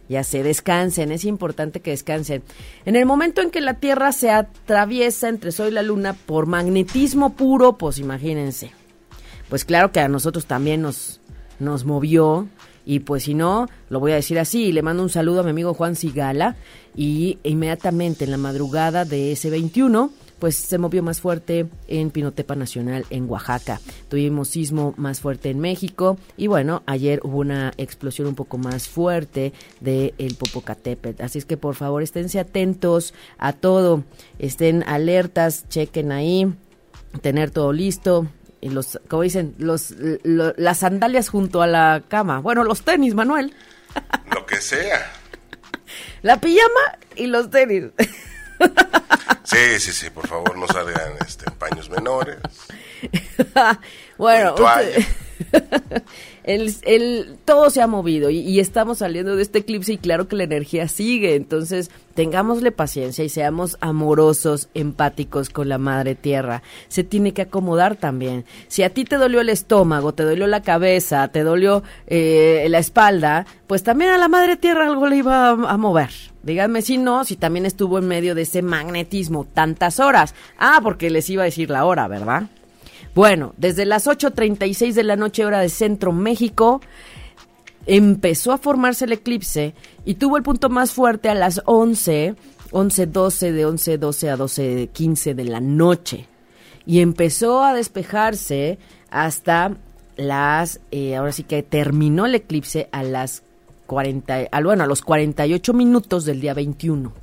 S2: Ya sé, descansen, es importante que descansen. En el momento en que la Tierra se atraviesa entre Sol y la Luna por magnetismo puro, pues imagínense. Pues claro que a nosotros también nos, nos movió, y pues si no, lo voy a decir así, le mando un saludo a mi amigo Juan Sigala y inmediatamente en la madrugada de ese 21 pues se movió más fuerte en Pinotepa Nacional en Oaxaca. Tuvimos sismo más fuerte en México y bueno, ayer hubo una explosión un poco más fuerte de el Popocatépetl. Así es que por favor esténse atentos a todo, estén alertas, chequen ahí, tener todo listo, y los, como dicen, los, las sandalias junto a la cama. Bueno, los tenis, Manuel.
S3: Lo que sea.
S2: La pijama y los tenis.
S3: Sí, Sí, sí, por favor, no salgan este, en paños menores.
S2: bueno, el, el, todo se ha movido y, estamos saliendo de este eclipse y claro que la energía sigue, entonces tengámosle paciencia y seamos amorosos, empáticos con la madre tierra. Se tiene que acomodar también. Si a ti te dolió el estómago, te dolió la cabeza, te dolió eh, la espalda, pues también a la madre tierra algo le iba a mover. Díganme si no, si también estuvo en medio de ese magnetismo tantas horas. Ah, porque les iba a decir la hora, ¿verdad? Bueno, desde las 8.36 de la noche hora de Centro México empezó a formarse el eclipse y tuvo el punto más fuerte a las 11, 11.12 de 11.12 a 12.15 de la noche. Y empezó a despejarse hasta las, eh, ahora sí que terminó el eclipse a las 40, bueno, a los 48 minutos del día 21.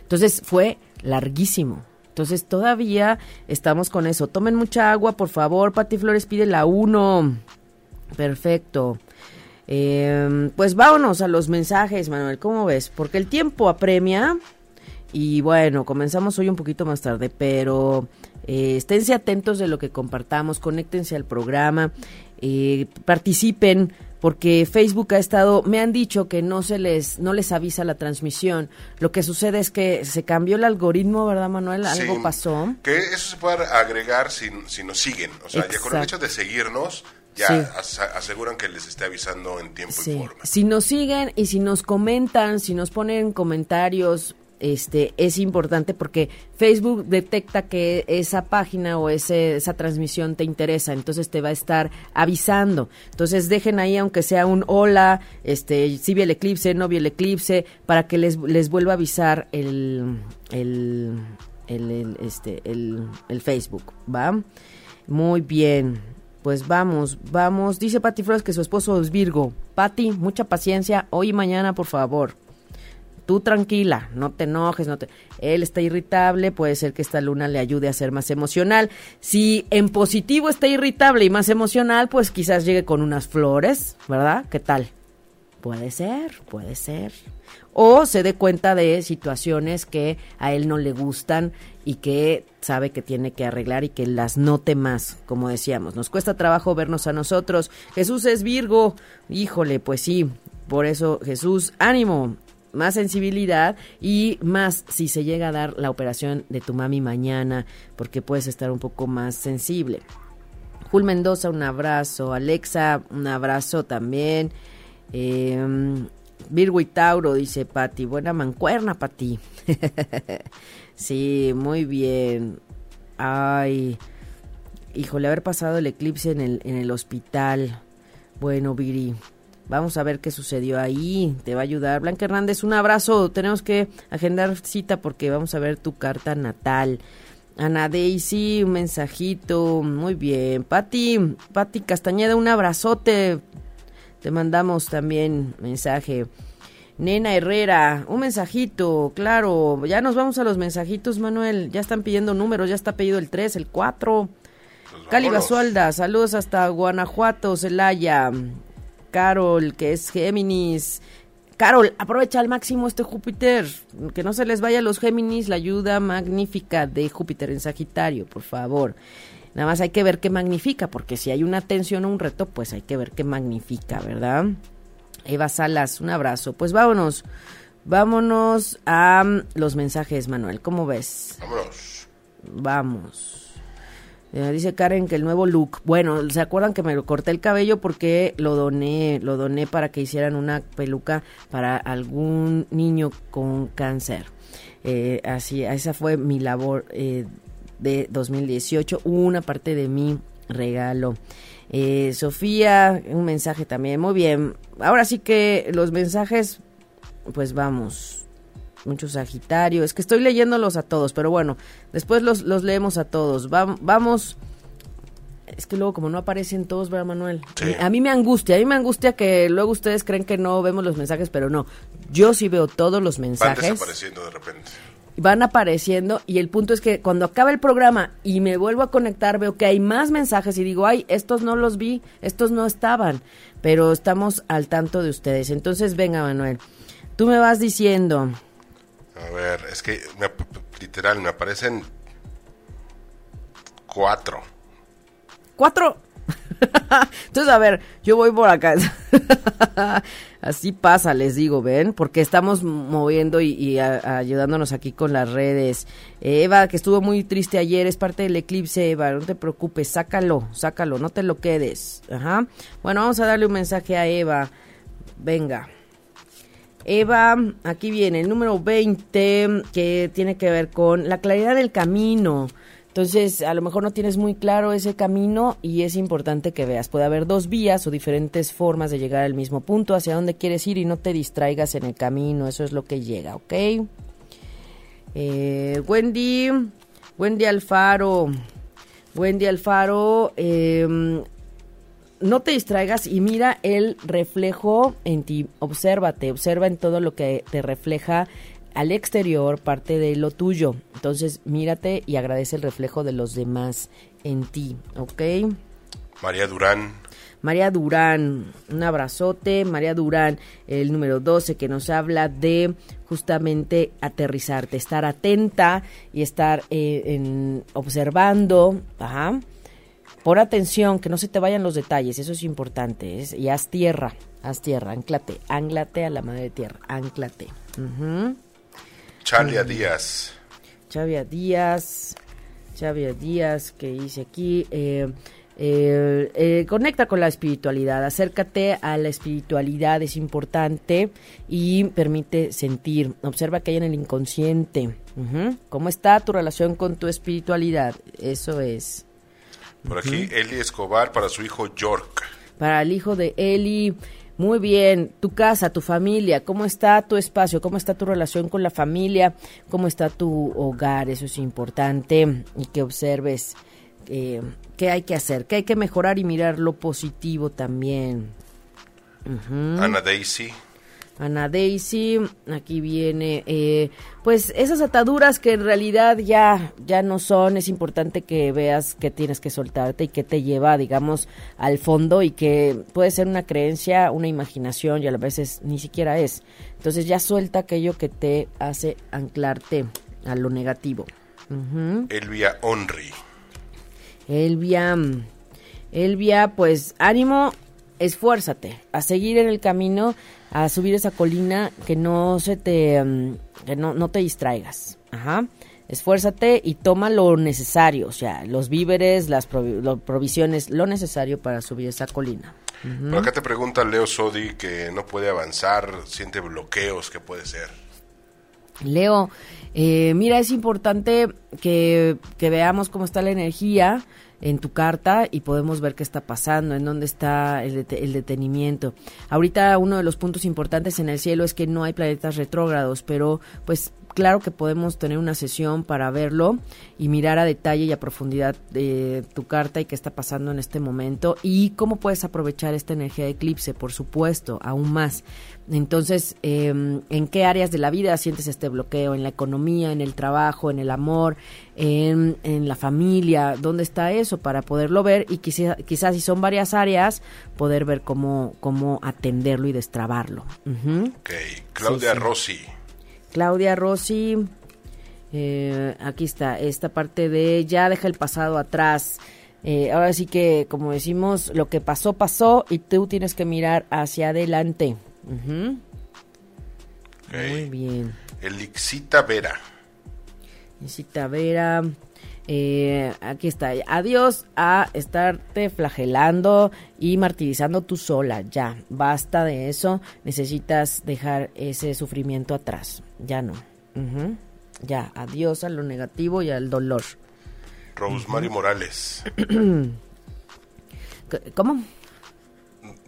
S2: Entonces fue larguísimo. Entonces todavía estamos con eso. Tomen mucha agua, por favor. Pati Flores pide la 1. Perfecto. Em, pues vámonos a los mensajes, Manuel. ¿Cómo ves? Porque el tiempo apremia. Y bueno, comenzamos hoy un poquito más tarde, pero eh, esténse atentos de lo que compartamos, conéctense al programa, eh, participen porque Facebook ha estado, me han dicho que no se les, no les avisa la transmisión. Lo que sucede es que se cambió el algoritmo, ¿verdad, Manuel? Algo pasó.
S3: Que eso se puede agregar si, si nos siguen. O sea, ya con el hecho de seguirnos, ya aseguran que les esté avisando en tiempo y forma.
S2: Si nos siguen y si nos comentan, si nos ponen comentarios, este es importante porque Facebook detecta que esa página o ese, esa transmisión te interesa, entonces te va a estar avisando. Entonces dejen ahí aunque sea un hola, este, si vi el eclipse, no vi el eclipse, para que les, les vuelva a avisar el, el, el, este, el, Facebook, ¿va? Muy bien. Pues vamos, vamos. Dice Patti Flores que su esposo es Virgo. Patti, mucha paciencia. Hoy y mañana, por favor tú tranquila, no te enojes, no te... Él está irritable, puede ser que esta luna le ayude a ser más emocional. Si en positivo está irritable y más emocional, pues quizás llegue con unas flores, ¿verdad? ¿Qué tal? Puede ser, puede ser. O se dé cuenta de situaciones que a él no le gustan y que sabe que tiene que arreglar y que las note más, como decíamos. Nos cuesta trabajo vernos a nosotros. Jesús es Virgo. Híjole, pues sí. Por eso, Jesús, ánimo, más sensibilidad y más si se llega a dar la operación de tu mami mañana, porque puedes estar un poco más sensible. Jul Mendoza, un abrazo. Alexa, un abrazo también. Eh, Virgo y Tauro, dice Patti. Buena mancuerna, Patti. sí, muy bien. Ay, híjole, haber pasado el eclipse en el, en el hospital. Bueno, Viri, Vamos a ver qué sucedió ahí. Te va a ayudar. Blanca Hernández, un abrazo. Tenemos que agendar cita porque vamos a ver tu carta natal. Ana Daisy, un mensajito. Muy bien. Pati, Pati Castañeda, un abrazote. Te mandamos también mensaje. Nena Herrera, un mensajito, claro. Ya nos vamos a los mensajitos, Manuel. Ya están pidiendo números, ya está pedido el 3, el 4. Pues Cali Basualda, saludos hasta Guanajuato, Celaya. Carol, que es Géminis. Carol, aprovecha al máximo este Júpiter, que no se les vaya a los Géminis la ayuda magnífica de Júpiter en Sagitario, por favor. Nada más hay que ver qué magnifica, porque si hay una tensión o un reto, pues hay que ver qué magnifica, ¿verdad? Eva Salas, un abrazo. Pues vámonos, vámonos a los mensajes, Manuel. ¿Cómo ves?
S3: Vámonos.
S2: Vamos. Eh, dice Karen que el nuevo look. Bueno, ¿se acuerdan que me corté el cabello porque lo doné, lo doné para que hicieran una peluca para algún niño con cáncer? Eh, así, esa fue mi labor eh, de 2018, una parte de mi regalo. Sofía, un mensaje también, muy bien. Ahora sí que los mensajes, pues vamos, mucho Sagitario. Es que estoy leyéndolos a todos, pero bueno, después los, los leemos a todos. vamos. Es que luego como no aparecen todos, ¿verdad, Manuel? A mí me angustia, a mí me angustia que luego ustedes creen que no vemos los mensajes, pero no. Yo sí veo todos los mensajes. Van
S3: desapareciendo de repente.
S2: Van apareciendo y el punto es que cuando acaba el programa y me vuelvo a conectar veo que hay más mensajes y digo, ay, estos no los vi, estos no estaban, pero estamos al tanto de ustedes. Entonces, venga, Manuel, tú me vas diciendo,
S3: a ver, es que Literal, me aparecen cuatro.
S2: ¿Cuatro? Entonces, a ver, yo voy por acá. Así pasa, les digo, ¿ven? Porque estamos moviendo y, ayudándonos aquí con las redes. Eva, que estuvo muy triste ayer, es parte del eclipse, Eva, no te preocupes, sácalo, sácalo, no te lo quedes. Ajá. Bueno, vamos a darle un mensaje a Eva. Venga. Eva, aquí viene el número 20, que tiene que ver con la claridad del camino. Entonces, a lo mejor no tienes muy claro ese camino y es importante que veas. Puede haber dos vías o diferentes formas de llegar al mismo punto, hacia donde quieres ir y no te distraigas en el camino. Eso es lo que llega, ¿ok? Eh, Wendy, Wendy Alfaro, Wendy Alfaro, em, no te distraigas y mira el reflejo en ti. Obsérvate, observa en todo lo que te refleja al exterior parte de lo tuyo. Entonces, mírate y agradece el reflejo de los demás en ti, ¿ok?
S3: María Durán.
S2: María Durán, un abrazote. María Durán, el número 12, que nos habla de justamente aterrizarte, estar atenta y estar eh, en, observando. Ajá. Por atención, que no se te vayan los detalles, eso es importante. y haz tierra, haz tierra, anclate, anclate a la madre tierra, anclate.
S3: Chalia Díaz.
S2: Chavia Díaz, Chavia Díaz, que dice aquí, eh, eh, eh, conecta con la espiritualidad, acércate a la espiritualidad, es importante y permite sentir. Observa que hay en el inconsciente. ¿Cómo está tu relación con tu espiritualidad? Eso es.
S3: Por aquí, Eli Escobar para su hijo York.
S2: Para el hijo de Eli. Muy bien, tu casa, tu familia, ¿cómo está tu espacio? ¿Cómo está tu relación con la familia? ¿Cómo está tu hogar? Eso es importante y que observes eh, qué hay que hacer, qué hay que mejorar y mirar lo positivo también.
S3: Ana Daisy.
S2: Ana Daisy, aquí viene, eh, pues esas ataduras que en realidad ya, ya no son, es importante que veas que tienes que soltarte y que te lleva, digamos, al fondo y que puede ser una creencia, una imaginación y a veces ni siquiera es. Entonces ya suelta aquello que te hace anclarte a lo negativo.
S3: Elvia Onri.
S2: Elvia, Elvia, pues ánimo, esfuérzate a seguir en el camino a subir esa colina que no se te mm, que no, no te distraigas. Ajá. Esfuérzate y toma lo necesario, o sea, los víveres, las provisiones, lo necesario para subir esa colina.
S3: Por acá te pregunta Leo Sodi que no puede avanzar, siente bloqueos, ¿qué puede ser?
S2: Leo, eh, mira, es importante que, que veamos cómo está la energía, en tu carta y podemos ver qué está pasando, en dónde está el, el, detenimiento. Ahorita uno de los puntos importantes en el cielo es que no hay planetas retrógrados, pero pues claro que podemos tener una sesión para verlo y mirar a detalle y a profundidad de tu carta y qué está pasando en este momento y cómo puedes aprovechar esta energía de eclipse, por supuesto, aún más. Entonces, em, ¿en qué áreas de la vida sientes este bloqueo? ¿En la economía, en el trabajo, en el amor, en, la familia? ¿Dónde está eso para poderlo ver? Y quizás si son varias áreas, poder ver cómo, cómo atenderlo y destrabarlo.
S3: Ok, Claudia Rossi.
S2: Claudia Rossi, eh, aquí está, esta parte de ya deja el pasado atrás. Eh, ahora sí que, como decimos, lo que pasó, pasó y tú tienes que mirar hacia adelante. Muy bien.
S3: Elixita Vera.
S2: Elixita Vera. Eh, aquí está. Adiós a estarte flagelando y martirizando tú sola. Ya, basta de eso. Necesitas dejar ese sufrimiento atrás. Ya no. Ya, adiós a lo negativo y al dolor.
S3: Rosemary Morales.
S2: ¿Cómo?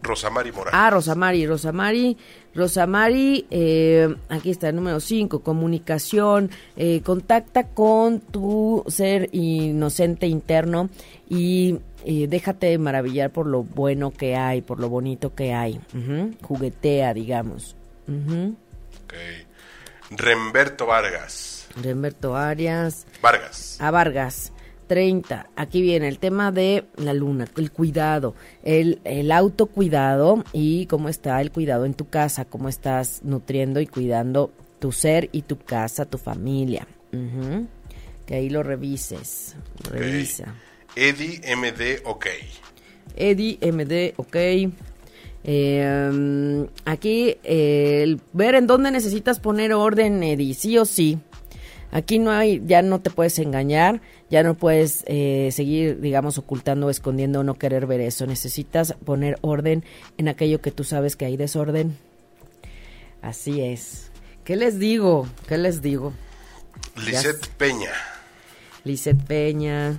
S3: Rosamari Morales.
S2: Ah, Rosamari, Rosamari, Rosamari, eh, aquí está el número 5, comunicación, eh, contacta con tu ser inocente interno y eh, déjate maravillar por lo bueno que hay, por lo bonito que hay. Juguetea, digamos.
S3: Remberto Vargas.
S2: Remberto Arias.
S3: Vargas.
S2: A Vargas. 30. Aquí viene el tema de la luna, el cuidado, el, el autocuidado y cómo está el cuidado en tu casa, cómo estás nutriendo y cuidando tu ser y tu casa, tu familia. Que ahí lo revises. Revisa.
S3: Eddie MD OK.
S2: Eddie MD OK. Eh, aquí el ver en dónde necesitas poner orden, Eddie, sí o sí. Aquí no hay, ya no te puedes engañar, ya no puedes eh, seguir, digamos, ocultando escondiendo o no querer ver eso. Necesitas poner orden en aquello que tú sabes que hay desorden. Así es. ¿Qué les digo? ¿Qué les digo?
S3: Lisette Peña.
S2: Lisette Peña.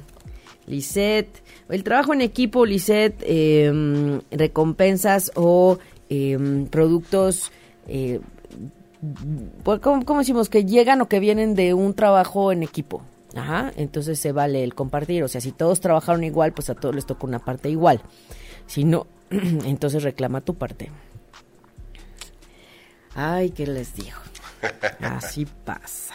S2: Lisette. El trabajo en equipo, Lisette, em, recompensas o em, productos, eh, pues, ¿cómo, decimos? Que llegan o que vienen de un trabajo en equipo. Ajá, entonces se vale el compartir. O sea, si todos trabajaron igual, pues a todos les toca una parte igual. Si no, entonces reclama tu parte. Ay, ¿qué les digo? Así pasa.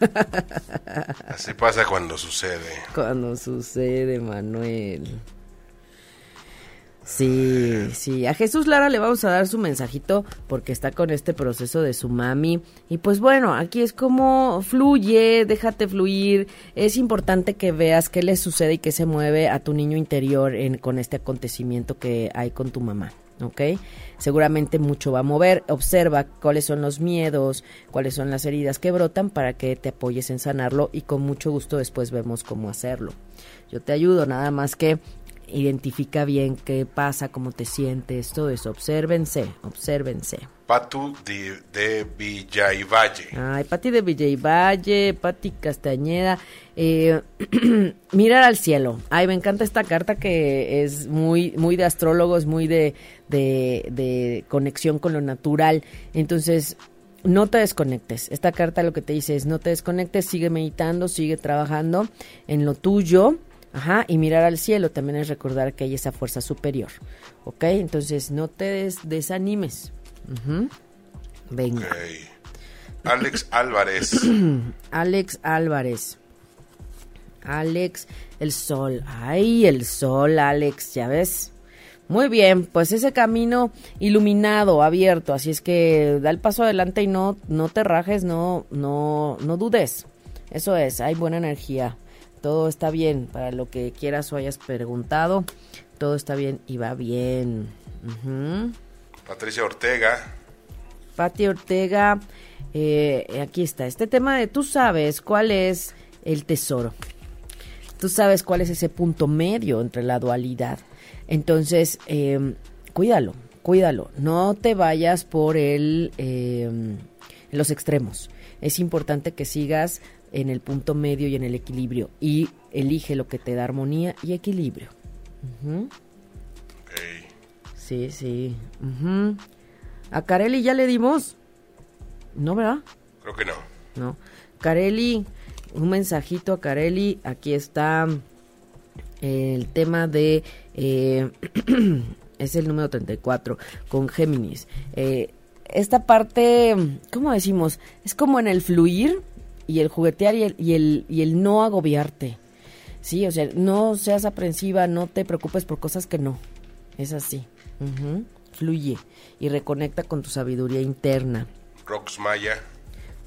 S3: Así pasa cuando sucede.
S2: Cuando sucede, Manuel. Sí, sí. A Jesús Lara le vamos a dar su mensajito porque está con este proceso de su mami. Y pues bueno, aquí es como fluye, déjate fluir. Es importante que veas qué le sucede y qué se mueve a tu niño interior en, con este acontecimiento que hay con tu mamá. ¿ok? Seguramente mucho va a mover. Observa cuáles son los miedos, cuáles son las heridas que brotan para que te apoyes en sanarlo y con mucho gusto después vemos cómo hacerlo. Yo te ayudo, nada más que identifica bien qué pasa, cómo te sientes, todo eso. Obsérvense, obsérvense.
S3: Patu de, de Villaivalle.
S2: Ay, Pati de Villaivalle, Pati Castañeda. Eh, mirar al cielo. Ay, me encanta esta carta que es muy, muy de astrólogos, muy de, de, de conexión con lo natural. Entonces, no te desconectes. Esta carta lo que te dice es no te desconectes, sigue meditando, sigue trabajando en lo tuyo Ajá, y mirar al cielo también es recordar que hay esa fuerza superior. ¿Ok? Entonces no te desanimes. Venga.
S3: Alex Álvarez.
S2: Alex Álvarez. Alex, el sol. Ay, el sol, Alex, ya ves. Muy bien, pues ese camino iluminado, abierto, así es que da el paso adelante y no, no te rajes, no, no, no dudes. Eso es, hay buena energía todo está bien para lo que quieras o hayas preguntado. Todo está bien y va bien.
S3: Patricia Ortega.
S2: Pati Ortega, eh, aquí está. Este tema de tú sabes cuál es el tesoro. Tú sabes cuál es ese punto medio entre la dualidad. Entonces, em, cuídalo, cuídalo. No te vayas por el, em, los extremos. Es importante que sigas en el punto medio y en el equilibrio. Y elige lo que te da armonía y equilibrio. Sí, sí. ¿A Carelli ya le dimos? ¿No, verdad?
S3: Creo que no.
S2: No. Carelli, un mensajito a Carelli. Aquí está el tema de... Eh, es el número 34, con Géminis. Eh, esta parte, ¿cómo decimos? Es como en el fluir y el juguetear y el, y el, y el no agobiarte. Sí, o sea, no seas aprensiva, no te preocupes por cosas que no. Es así. Fluye y reconecta con tu sabiduría interna.
S3: Rox Maya.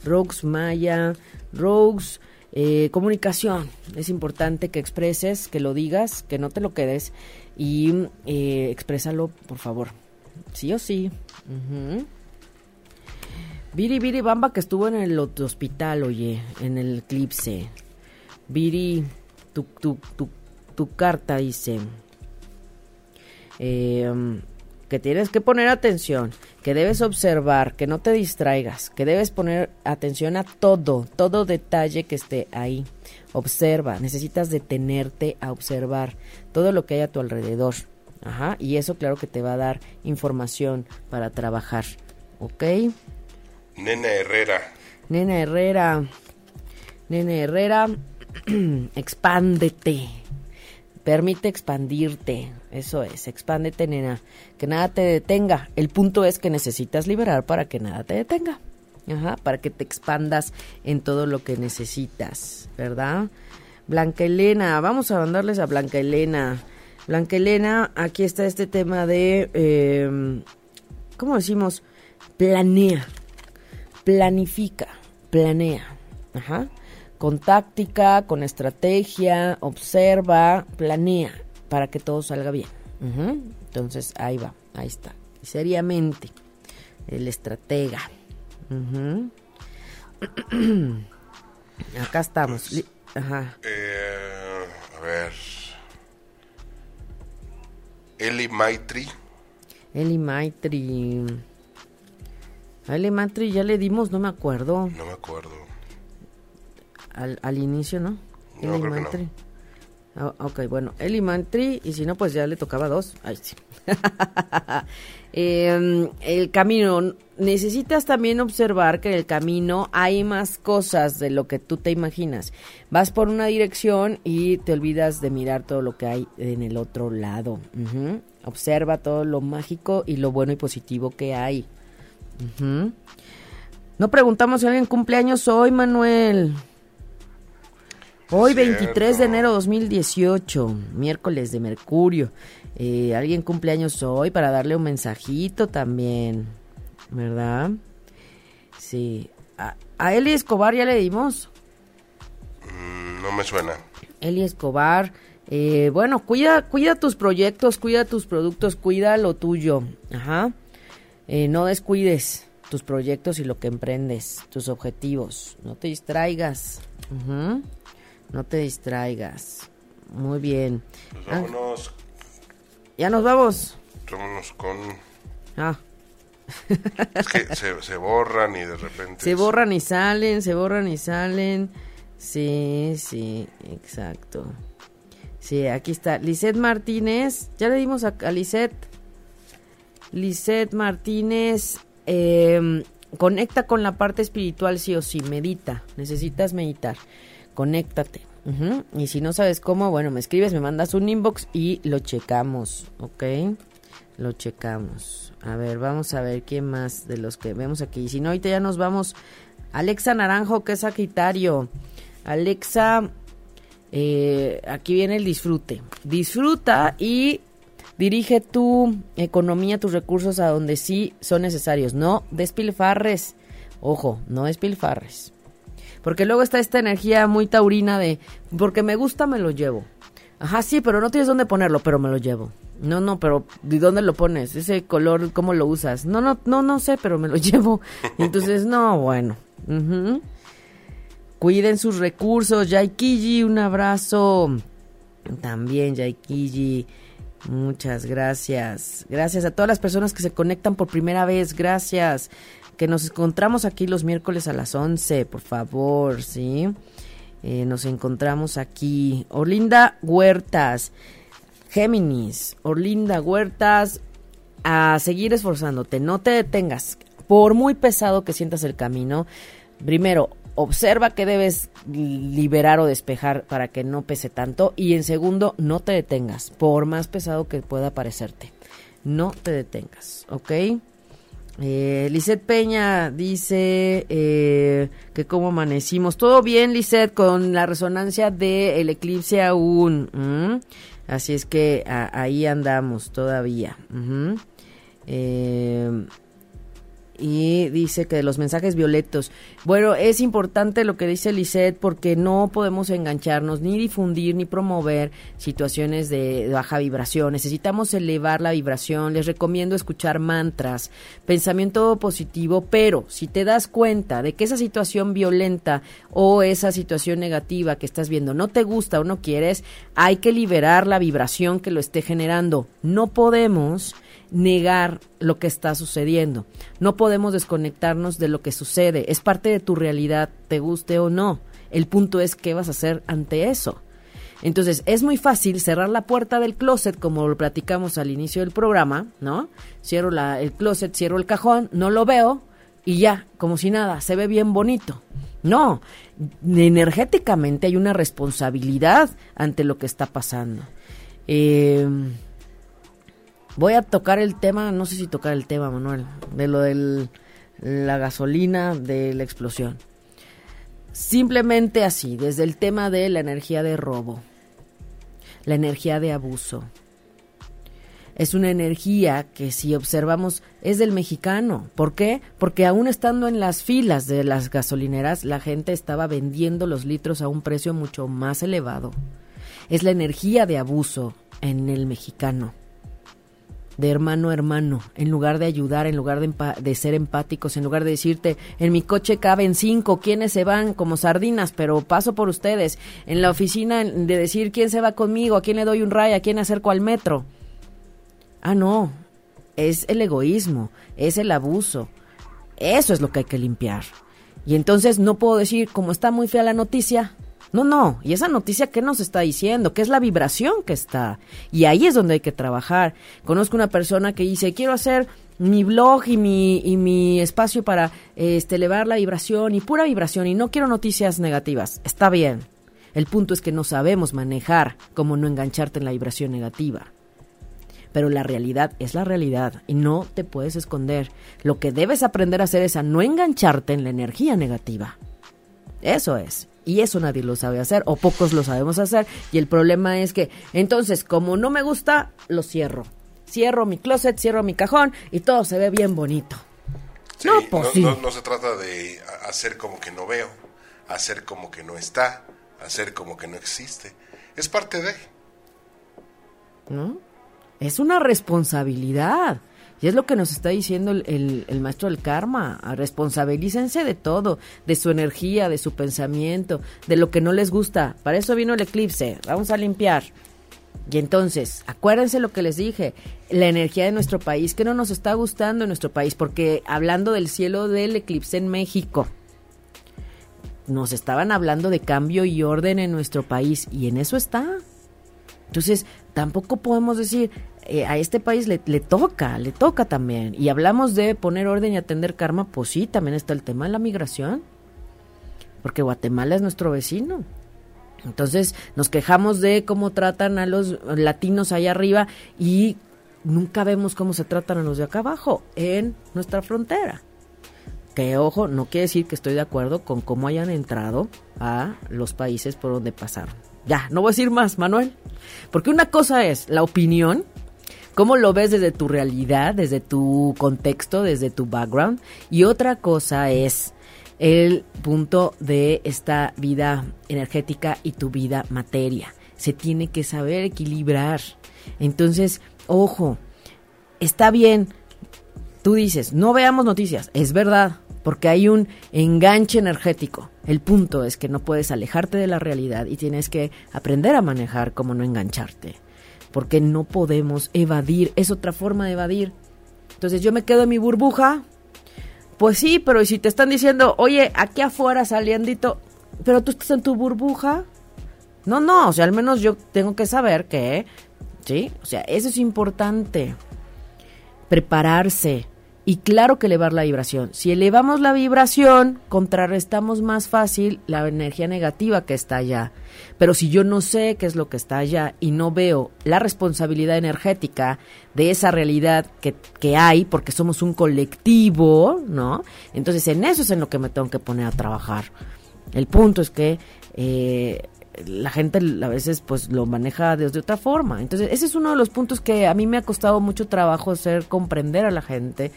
S2: Rox Maya. Rox, eh, comunicación. Es importante que expreses, que lo digas, que no te lo quedes y eh, exprésalo, por favor. Sí o sí. Viri Viri Bamba que estuvo en el hospital, oye, en el eclipse. Viri, tu, tu, tu, tu carta dice em, que tienes que poner atención, que debes observar, que no te distraigas, que debes poner atención a todo, todo detalle que esté ahí. Observa, necesitas detenerte a observar todo lo que hay a tu alrededor. Ajá, y eso claro que te va a dar información para trabajar. ¿Ok?
S3: Nena Herrera.
S2: Nena Herrera. Nena Herrera, expándete. Permite expandirte. Eso es, expándete, nena. Que nada te detenga. El punto es que necesitas liberar para que nada te detenga. Ajá, para que te expandas en todo lo que necesitas, ¿verdad? Blanca Elena, vamos a mandarles a Blanca Elena. Blanca Elena, aquí está este tema de, eh, ¿cómo decimos? Planea planifica, planea. Ajá. Con táctica, con estrategia, observa, planea para que todo salga bien. Entonces ahí va, ahí está. seriamente, el estratega. Acá estamos.
S3: Pues, Ajá. Eh, a ver. Eli Maitri.
S2: Eli Maitri. A Eli Maitri ya le dimos, no me acuerdo.
S3: No me acuerdo.
S2: Al, al inicio, ¿no?
S3: no Eli Maitri.
S2: Ah, ok, bueno, Eli Mantri, y si no, pues ya le tocaba dos. Ay, sí. Em, el camino, necesitas también observar que en el camino hay más cosas de lo que tú te imaginas. Vas por una dirección y te olvidas de mirar todo lo que hay en el otro lado. Observa todo lo mágico y lo bueno y positivo que hay. No preguntamos si alguien cumpleaños hoy, Manuel. Hoy 23 de enero 2018, miércoles de Mercurio. Eh, alguien cumpleaños hoy para darle un mensajito también, ¿verdad? Sí. ¿A, Eli Escobar ya le dimos?
S3: Mm, no me suena.
S2: Eli Escobar, eh, bueno, cuida, cuida tus proyectos, cuida tus productos, cuida lo tuyo. Ajá. Eh, no descuides tus proyectos y lo que emprendes, tus objetivos. No te distraigas. Ajá. No te distraigas. Muy bien.
S3: Pues vámonos.
S2: Ya nos vamos.
S3: Vámonos con...
S2: Ah.
S3: es que se, borran y de repente...
S2: Se borran y salen, se borran y salen. Sí, sí, exacto. Sí, aquí está. Lisette Martínez. Ya le dimos a, a Lisette. Lisette Martínez. Em, conecta con la parte espiritual sí o sí. Medita. Necesitas meditar conéctate. Y si no sabes cómo, bueno, me escribes, me mandas un inbox y lo checamos, ¿ok? Lo checamos. A ver, vamos a ver quién más de los que vemos aquí. Si no, ahorita ya nos vamos. Alexa Naranjo, que es Sagitario. Alexa, eh, aquí viene el disfrute. Disfruta y dirige tu economía, tus recursos a donde sí son necesarios. No despilfarres. Ojo, no despilfarres. Porque luego está esta energía muy taurina de, porque me gusta, me lo llevo. Ajá, sí, pero no tienes dónde ponerlo, pero me lo llevo. No, no, pero ¿de dónde lo pones? Ese color, ¿cómo lo usas? No, no, no, no sé, pero me lo llevo. entonces, no, bueno. Cuiden sus recursos. Yaikiji, un abrazo. También, Yaikiji. Muchas gracias. Gracias a todas las personas que se conectan por primera vez. Gracias que nos encontramos aquí los miércoles a las 11, por favor, ¿sí? Eh, nos encontramos aquí. Orlinda Huertas, Géminis, Orlinda Huertas, a seguir esforzándote, no te detengas. Por muy pesado que sientas el camino, primero, observa que debes liberar o despejar para que no pese tanto. Y en segundo, no te detengas, por más pesado que pueda parecerte. No te detengas, ¿ok? Eh, Peña dice eh, que cómo amanecimos. Todo bien, Lisette, con la resonancia del eclipse aún. Así es que ahí andamos todavía. eh, y dice que los mensajes violetos. Bueno, es importante lo que dice Lisette porque no podemos engancharnos ni difundir ni promover situaciones de baja vibración. Necesitamos elevar la vibración. Les recomiendo escuchar mantras, pensamiento positivo, pero si te das cuenta de que esa situación violenta o esa situación negativa que estás viendo no te gusta o no quieres, hay que liberar la vibración que lo esté generando. No podemos negar lo que está sucediendo. No podemos desconectarnos de lo que sucede. Es parte de tu realidad, te guste o no. El punto es qué vas a hacer ante eso. Entonces, es muy fácil cerrar la puerta del closet, como lo platicamos al inicio del programa, ¿no? Cierro el closet, cierro el cajón, no lo veo y ya, como si nada, se ve bien bonito. No, energéticamente hay una responsabilidad ante lo que está pasando. Eh, Voy a tocar el tema, no sé si tocar el tema, Manuel, de lo de la gasolina de la explosión. Simplemente así, desde el tema de la energía de robo, la energía de abuso, es una energía que si observamos es del mexicano. ¿Por qué? Porque aún estando en las filas de las gasolineras, la gente estaba vendiendo los litros a un precio mucho más elevado. Es la energía de abuso en el mexicano de hermano a hermano, en lugar de ayudar, en lugar de, ser empáticos, en lugar de decirte, en mi coche caben cinco, ¿quiénes se van como sardinas? Pero paso por ustedes. En la oficina de decir quién se va conmigo, a quién le doy un ray, a quién acerco al metro. Ah, no, es el egoísmo, es el abuso. Eso es lo que hay que limpiar. Y entonces no puedo decir, como está muy fea la noticia, no, no. ¿Y esa noticia qué nos está diciendo? ¿Qué es la vibración que está? Y ahí es donde hay que trabajar. Conozco una persona que dice, quiero hacer mi blog y mi, y mi espacio para este, elevar la vibración y pura vibración y no quiero noticias negativas. Está bien. El punto es que no sabemos manejar cómo no engancharte en la vibración negativa. Pero la realidad es la realidad y no te puedes esconder. Lo que debes aprender a hacer es a no engancharte en la energía negativa. Eso es. Y eso nadie lo sabe hacer o pocos lo sabemos hacer. Y el problema es que entonces como no me gusta, lo cierro. Cierro mi closet, cierro mi cajón y todo se ve bien bonito.
S3: no, pues no, no se trata de hacer como que no veo, hacer como que no está, hacer como que no existe. Es parte de...
S2: ¿No? Es una responsabilidad. Y es lo que nos está diciendo el, el, maestro del karma. Responsabilícense de todo, de su energía, de su pensamiento, de lo que no les gusta. Para eso vino el eclipse. Vamos a limpiar. Y entonces, acuérdense lo que les dije, la energía de nuestro país, que no nos está gustando en nuestro país, porque hablando del cielo del eclipse en México, nos estaban hablando de cambio y orden en nuestro país, y en eso está. Entonces, tampoco podemos decir, eh, a este país le, le, toca, le toca también. Y hablamos de poner orden y atender karma, pues sí, también está el tema de la migración. Porque Guatemala es nuestro vecino. Entonces nos quejamos de cómo tratan a los latinos allá arriba y nunca vemos cómo se tratan a los de acá abajo, en nuestra frontera. Que ojo, no quiere decir que estoy de acuerdo con cómo hayan entrado a los países por donde pasaron. Ya, no voy a decir más, Manuel. Porque una cosa es la opinión cómo lo ves desde tu realidad, desde tu contexto, desde tu background. Y otra cosa es el punto de esta vida energética y tu vida materia. Se tiene que saber equilibrar. Entonces, ojo, está bien. Tú dices, no veamos noticias. Es verdad, porque hay un enganche energético. El punto es que no puedes alejarte de la realidad y tienes que aprender a manejar cómo no engancharte porque no podemos evadir, es otra forma de evadir. Entonces yo me quedo en mi burbuja, pues sí, pero si te están diciendo, oye, aquí afuera saliendito, pero tú estás en tu burbuja, no, no, o sea, al menos yo tengo que saber que, ¿sí? O sea, eso es importante, prepararse, y claro que elevar la vibración. Si elevamos la vibración, contrarrestamos más fácil la energía negativa que está allá. Pero si yo no sé qué es lo que está allá y no veo la responsabilidad energética de esa realidad que, que hay, porque somos un colectivo, ¿no? Entonces en eso es en lo que me tengo que poner a trabajar. El punto es que eh, la gente a veces pues lo maneja de, otra forma. Entonces, ese es uno de los puntos que a mí me ha costado mucho trabajo hacer comprender a la gente,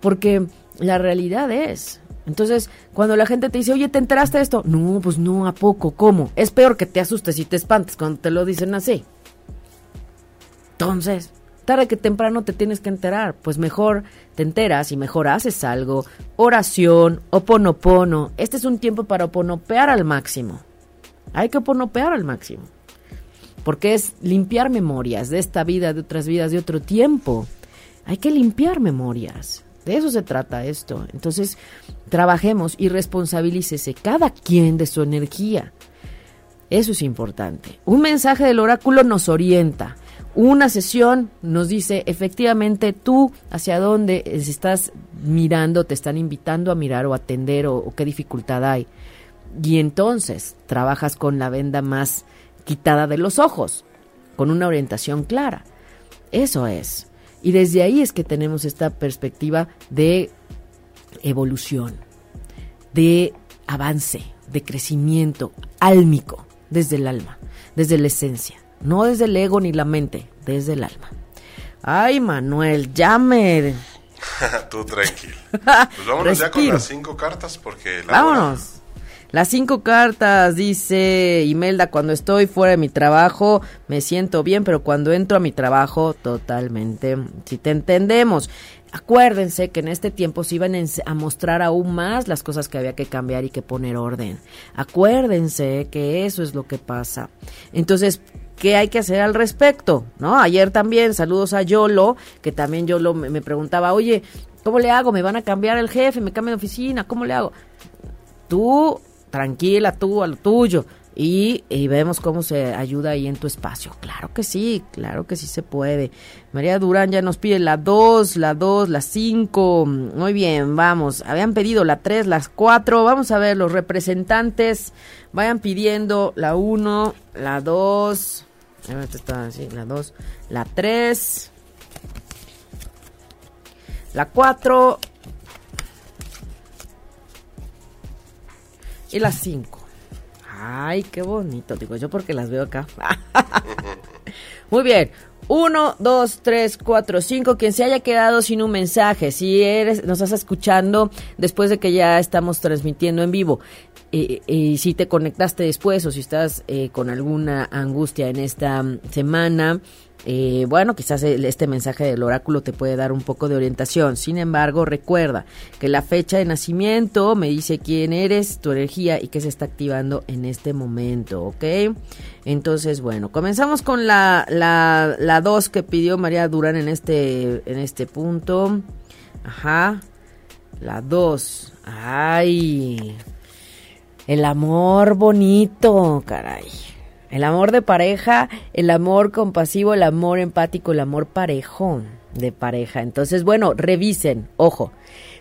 S2: porque la realidad es. Entonces, cuando la gente te dice, oye, ¿te enteraste de esto? No, pues no, ¿a poco? ¿Cómo? Es peor que te asustes y te espantes cuando te lo dicen así. Entonces, tarde que temprano te tienes que enterar, pues mejor te enteras y mejor haces algo. Oración, oponopono. Este es un tiempo para oponopear al máximo. Hay que ponopear al máximo. Porque es limpiar memorias de esta vida, de otras vidas, de otro tiempo. Hay que limpiar memorias. De eso se trata esto. Entonces, trabajemos y responsabilícese cada quien de su energía. Eso es importante. Un mensaje del oráculo nos orienta. Una sesión nos dice efectivamente tú hacia dónde estás mirando, te están invitando a mirar o atender o qué dificultad hay y entonces trabajas con la venda más quitada de los ojos, con una orientación clara. Eso es. Y desde ahí es que tenemos esta perspectiva de evolución, de avance, de crecimiento álmico, desde el alma, desde la esencia, no desde el ego ni la mente, desde el alma. Ay, Manuel, llame.
S3: Tú tranquilo. Pues vámonos ya con las cinco cartas porque
S2: la Vámonos. Las cinco cartas, dice Imelda, cuando estoy fuera de mi trabajo me siento bien, pero cuando entro a mi trabajo totalmente, si te entendemos. Acuérdense que en este tiempo se iban a mostrar aún más las cosas que había que cambiar y que poner orden. Acuérdense que eso es lo que pasa. Entonces, ¿qué hay que hacer al respecto? ¿No? Ayer también, saludos a Yolo, que también Yolo me, preguntaba, oye, ¿cómo le hago? ¿Me van a cambiar el jefe? ¿Me cambian de oficina? ¿Cómo le hago? Tú tranquila tú a lo tuyo. Y, vemos cómo se ayuda ahí en tu espacio. Claro que sí, claro que sí se puede. María Durán ya nos pide la 2, la 2, la 5. Muy bien, vamos. Habían pedido la 3, las 4. Vamos a ver, los representantes vayan pidiendo la 1, la 2. La 2, la 3, la 4 y las 5. Ay, qué bonito, digo yo porque las veo acá. Muy bien. 1, 2, 3, 4, 5. Quien se haya quedado sin un mensaje, si eres, nos estás escuchando después de que ya estamos transmitiendo en vivo, y si te conectaste después o si estás eh, con alguna angustia en esta semana, eh, bueno, quizás este mensaje del oráculo te puede dar un poco de orientación. Sin embargo, recuerda que la fecha de nacimiento me dice quién eres, tu energía y qué se está activando en este momento, ¿ok? Entonces, bueno, comenzamos con la, la, la 2 que pidió María Durán en este, en este punto. Ajá. La 2. Ay. El amor bonito, caray. El amor de pareja, el amor compasivo, el amor empático, el amor parejo de pareja. Entonces, bueno, revisen, ojo,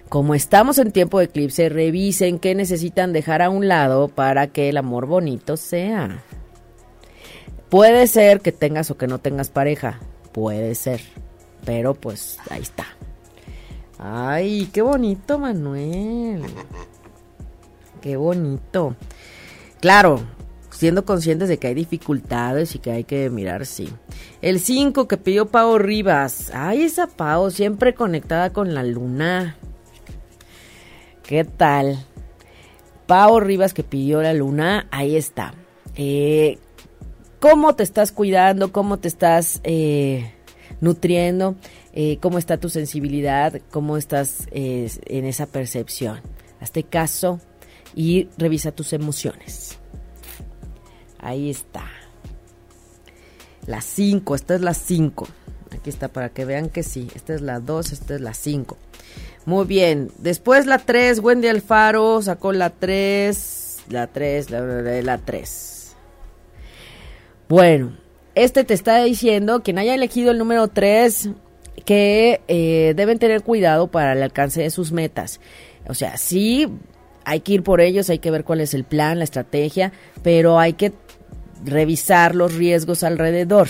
S2: como estamos en tiempo de eclipse, revisen qué necesitan dejar a un lado para que el amor bonito sea. Puede ser que tengas o que no tengas pareja, puede ser, pero pues ahí está. Ay, qué bonito, Manuel. Qué bonito. Claro, siendo conscientes de que hay dificultades y que hay que mirar, sí. El 5 que pidió Pau Rivas. Ay, esa Pau, siempre conectada con la luna. ¿Qué tal? Pau Rivas que pidió la luna, ahí está. Eh, ¿Cómo te estás cuidando? ¿Cómo te estás eh, nutriendo? Eh, ¿Cómo está tu sensibilidad? ¿Cómo estás en esa percepción? Hazte caso y revisa tus emociones. Ahí está. La 5, esta es la 5. Aquí está para que vean que sí. Esta es la 2, esta es la 5. Muy bien. Después la 3, Wendy Alfaro sacó la 3, la 3, la, 3. Bueno, este te está diciendo, quien haya elegido el número 3, que eh, deben tener cuidado para el alcance de sus metas. O sea, sí, hay que ir por ellos, hay que ver cuál es el plan, la estrategia, pero hay que revisar los riesgos alrededor.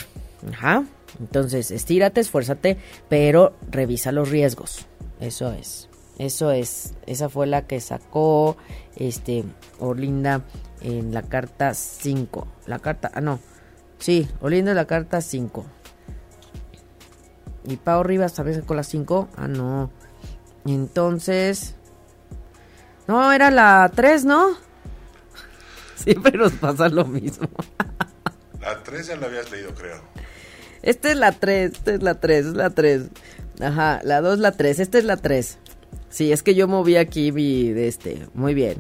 S2: Ajá. Entonces, estírate, esfuérzate, pero revisa los riesgos. Eso es. Eso es. Esa fue la que sacó este Orlinda en la carta 5. La carta, ah no. Sí, Orlinda en la carta 5. Y Pau Rivas también sacó la 5. Ah, no. Entonces, no, era la 3, ¿no? Siempre nos pasa lo mismo.
S3: La 3 ya la habías leído, creo.
S2: Esta es la 3, esta es la 3, es la 3. Ajá, la 2, la 3, esta es la 3. Sí, es que yo moví aquí mi de este. Muy bien.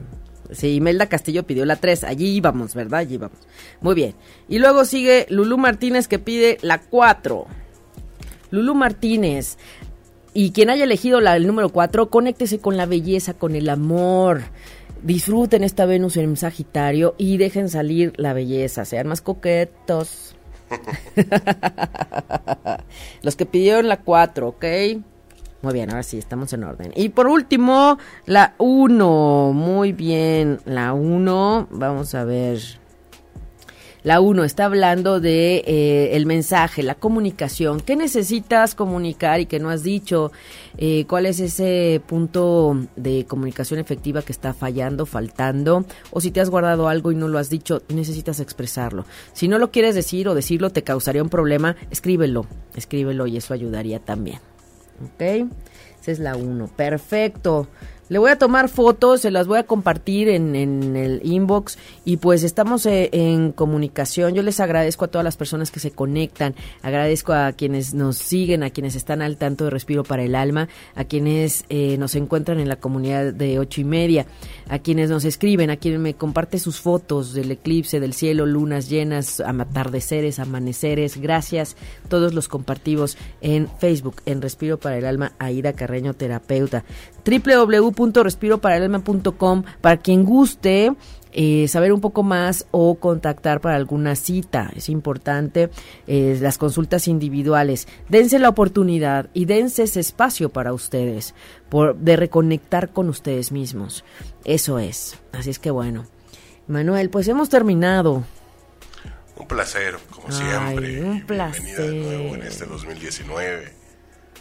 S2: Sí, Imelda Castillo pidió la 3. Allí íbamos, ¿verdad? Allí íbamos. Muy bien. Y luego sigue Lulú Martínez que pide la 4. Lulú Martínez. Y quien haya elegido la, el número 4, conéctese con la belleza, con el amor disfruten esta Venus en Sagitario y dejen salir la belleza, sean más coquetos. Los que pidieron la 4, ¿ok? Muy bien, ahora sí, estamos en orden. Y por último, la 1. Muy bien, la 1. Vamos a ver. La uno está hablando de eh, el mensaje, la comunicación. ¿Qué necesitas comunicar y que no has dicho? Eh, ¿Cuál es ese punto de comunicación efectiva que está fallando, faltando? O si te has guardado algo y no lo has dicho, necesitas expresarlo. Si no lo quieres decir o decirlo te causaría un problema, escríbelo, escríbelo y eso ayudaría también. ¿Ok? Esa es la uno. Perfecto. Le voy a tomar fotos, se las voy a compartir en, el inbox y pues estamos eh, en comunicación. Yo les agradezco a todas las personas que se conectan, agradezco a quienes nos siguen, a quienes están al tanto de Respiro para el Alma, a quienes eh, nos encuentran en la comunidad de ocho y media, a quienes nos escriben, a quienes me comparten sus fotos del eclipse, del cielo, lunas llenas, atardeceres, amaneceres. Gracias. Todos los compartimos en Facebook, en Respiro para el Alma, Aida Carreño Terapeuta www.respiroparalelma.com para quien guste eh, saber un poco más o contactar para alguna cita. Es importante eh, las consultas individuales. Dense la oportunidad y dense ese espacio para ustedes por, de reconectar con ustedes mismos. Eso es. Así es que bueno. Manuel, pues hemos terminado.
S3: Un placer, como siempre. Un placer. Bienvenida de nuevo en este 2019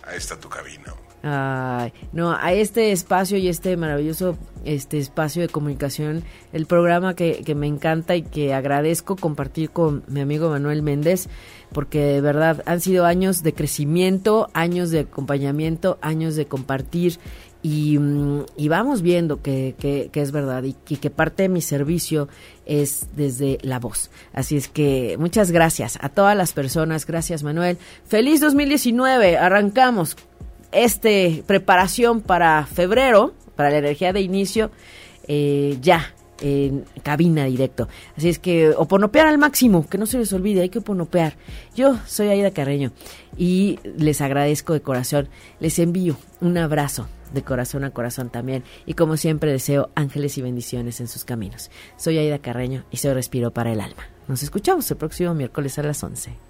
S3: a esta tu cabina.
S2: Ay, no, a este espacio y este maravilloso este espacio de comunicación, el programa que, que, me encanta y que agradezco compartir con mi amigo Manuel Méndez, porque de verdad han sido años de crecimiento, años de acompañamiento, años de compartir y, mm, vamos viendo que, es verdad y, y, que parte de mi servicio es desde la voz. Así es que muchas gracias a todas las personas, gracias Manuel. Feliz 2019, arrancamos este preparación para febrero, para la energía de inicio, eh, ya en cabina directo. Así es que oponopear al máximo, que no se les olvide, hay que oponopear. Yo soy Aida Carreño y les agradezco de corazón, les envío un abrazo de corazón a corazón también y como siempre deseo ángeles y bendiciones en sus caminos. Soy Aida Carreño y soy Respiro para el Alma. Nos escuchamos el próximo miércoles a las 11.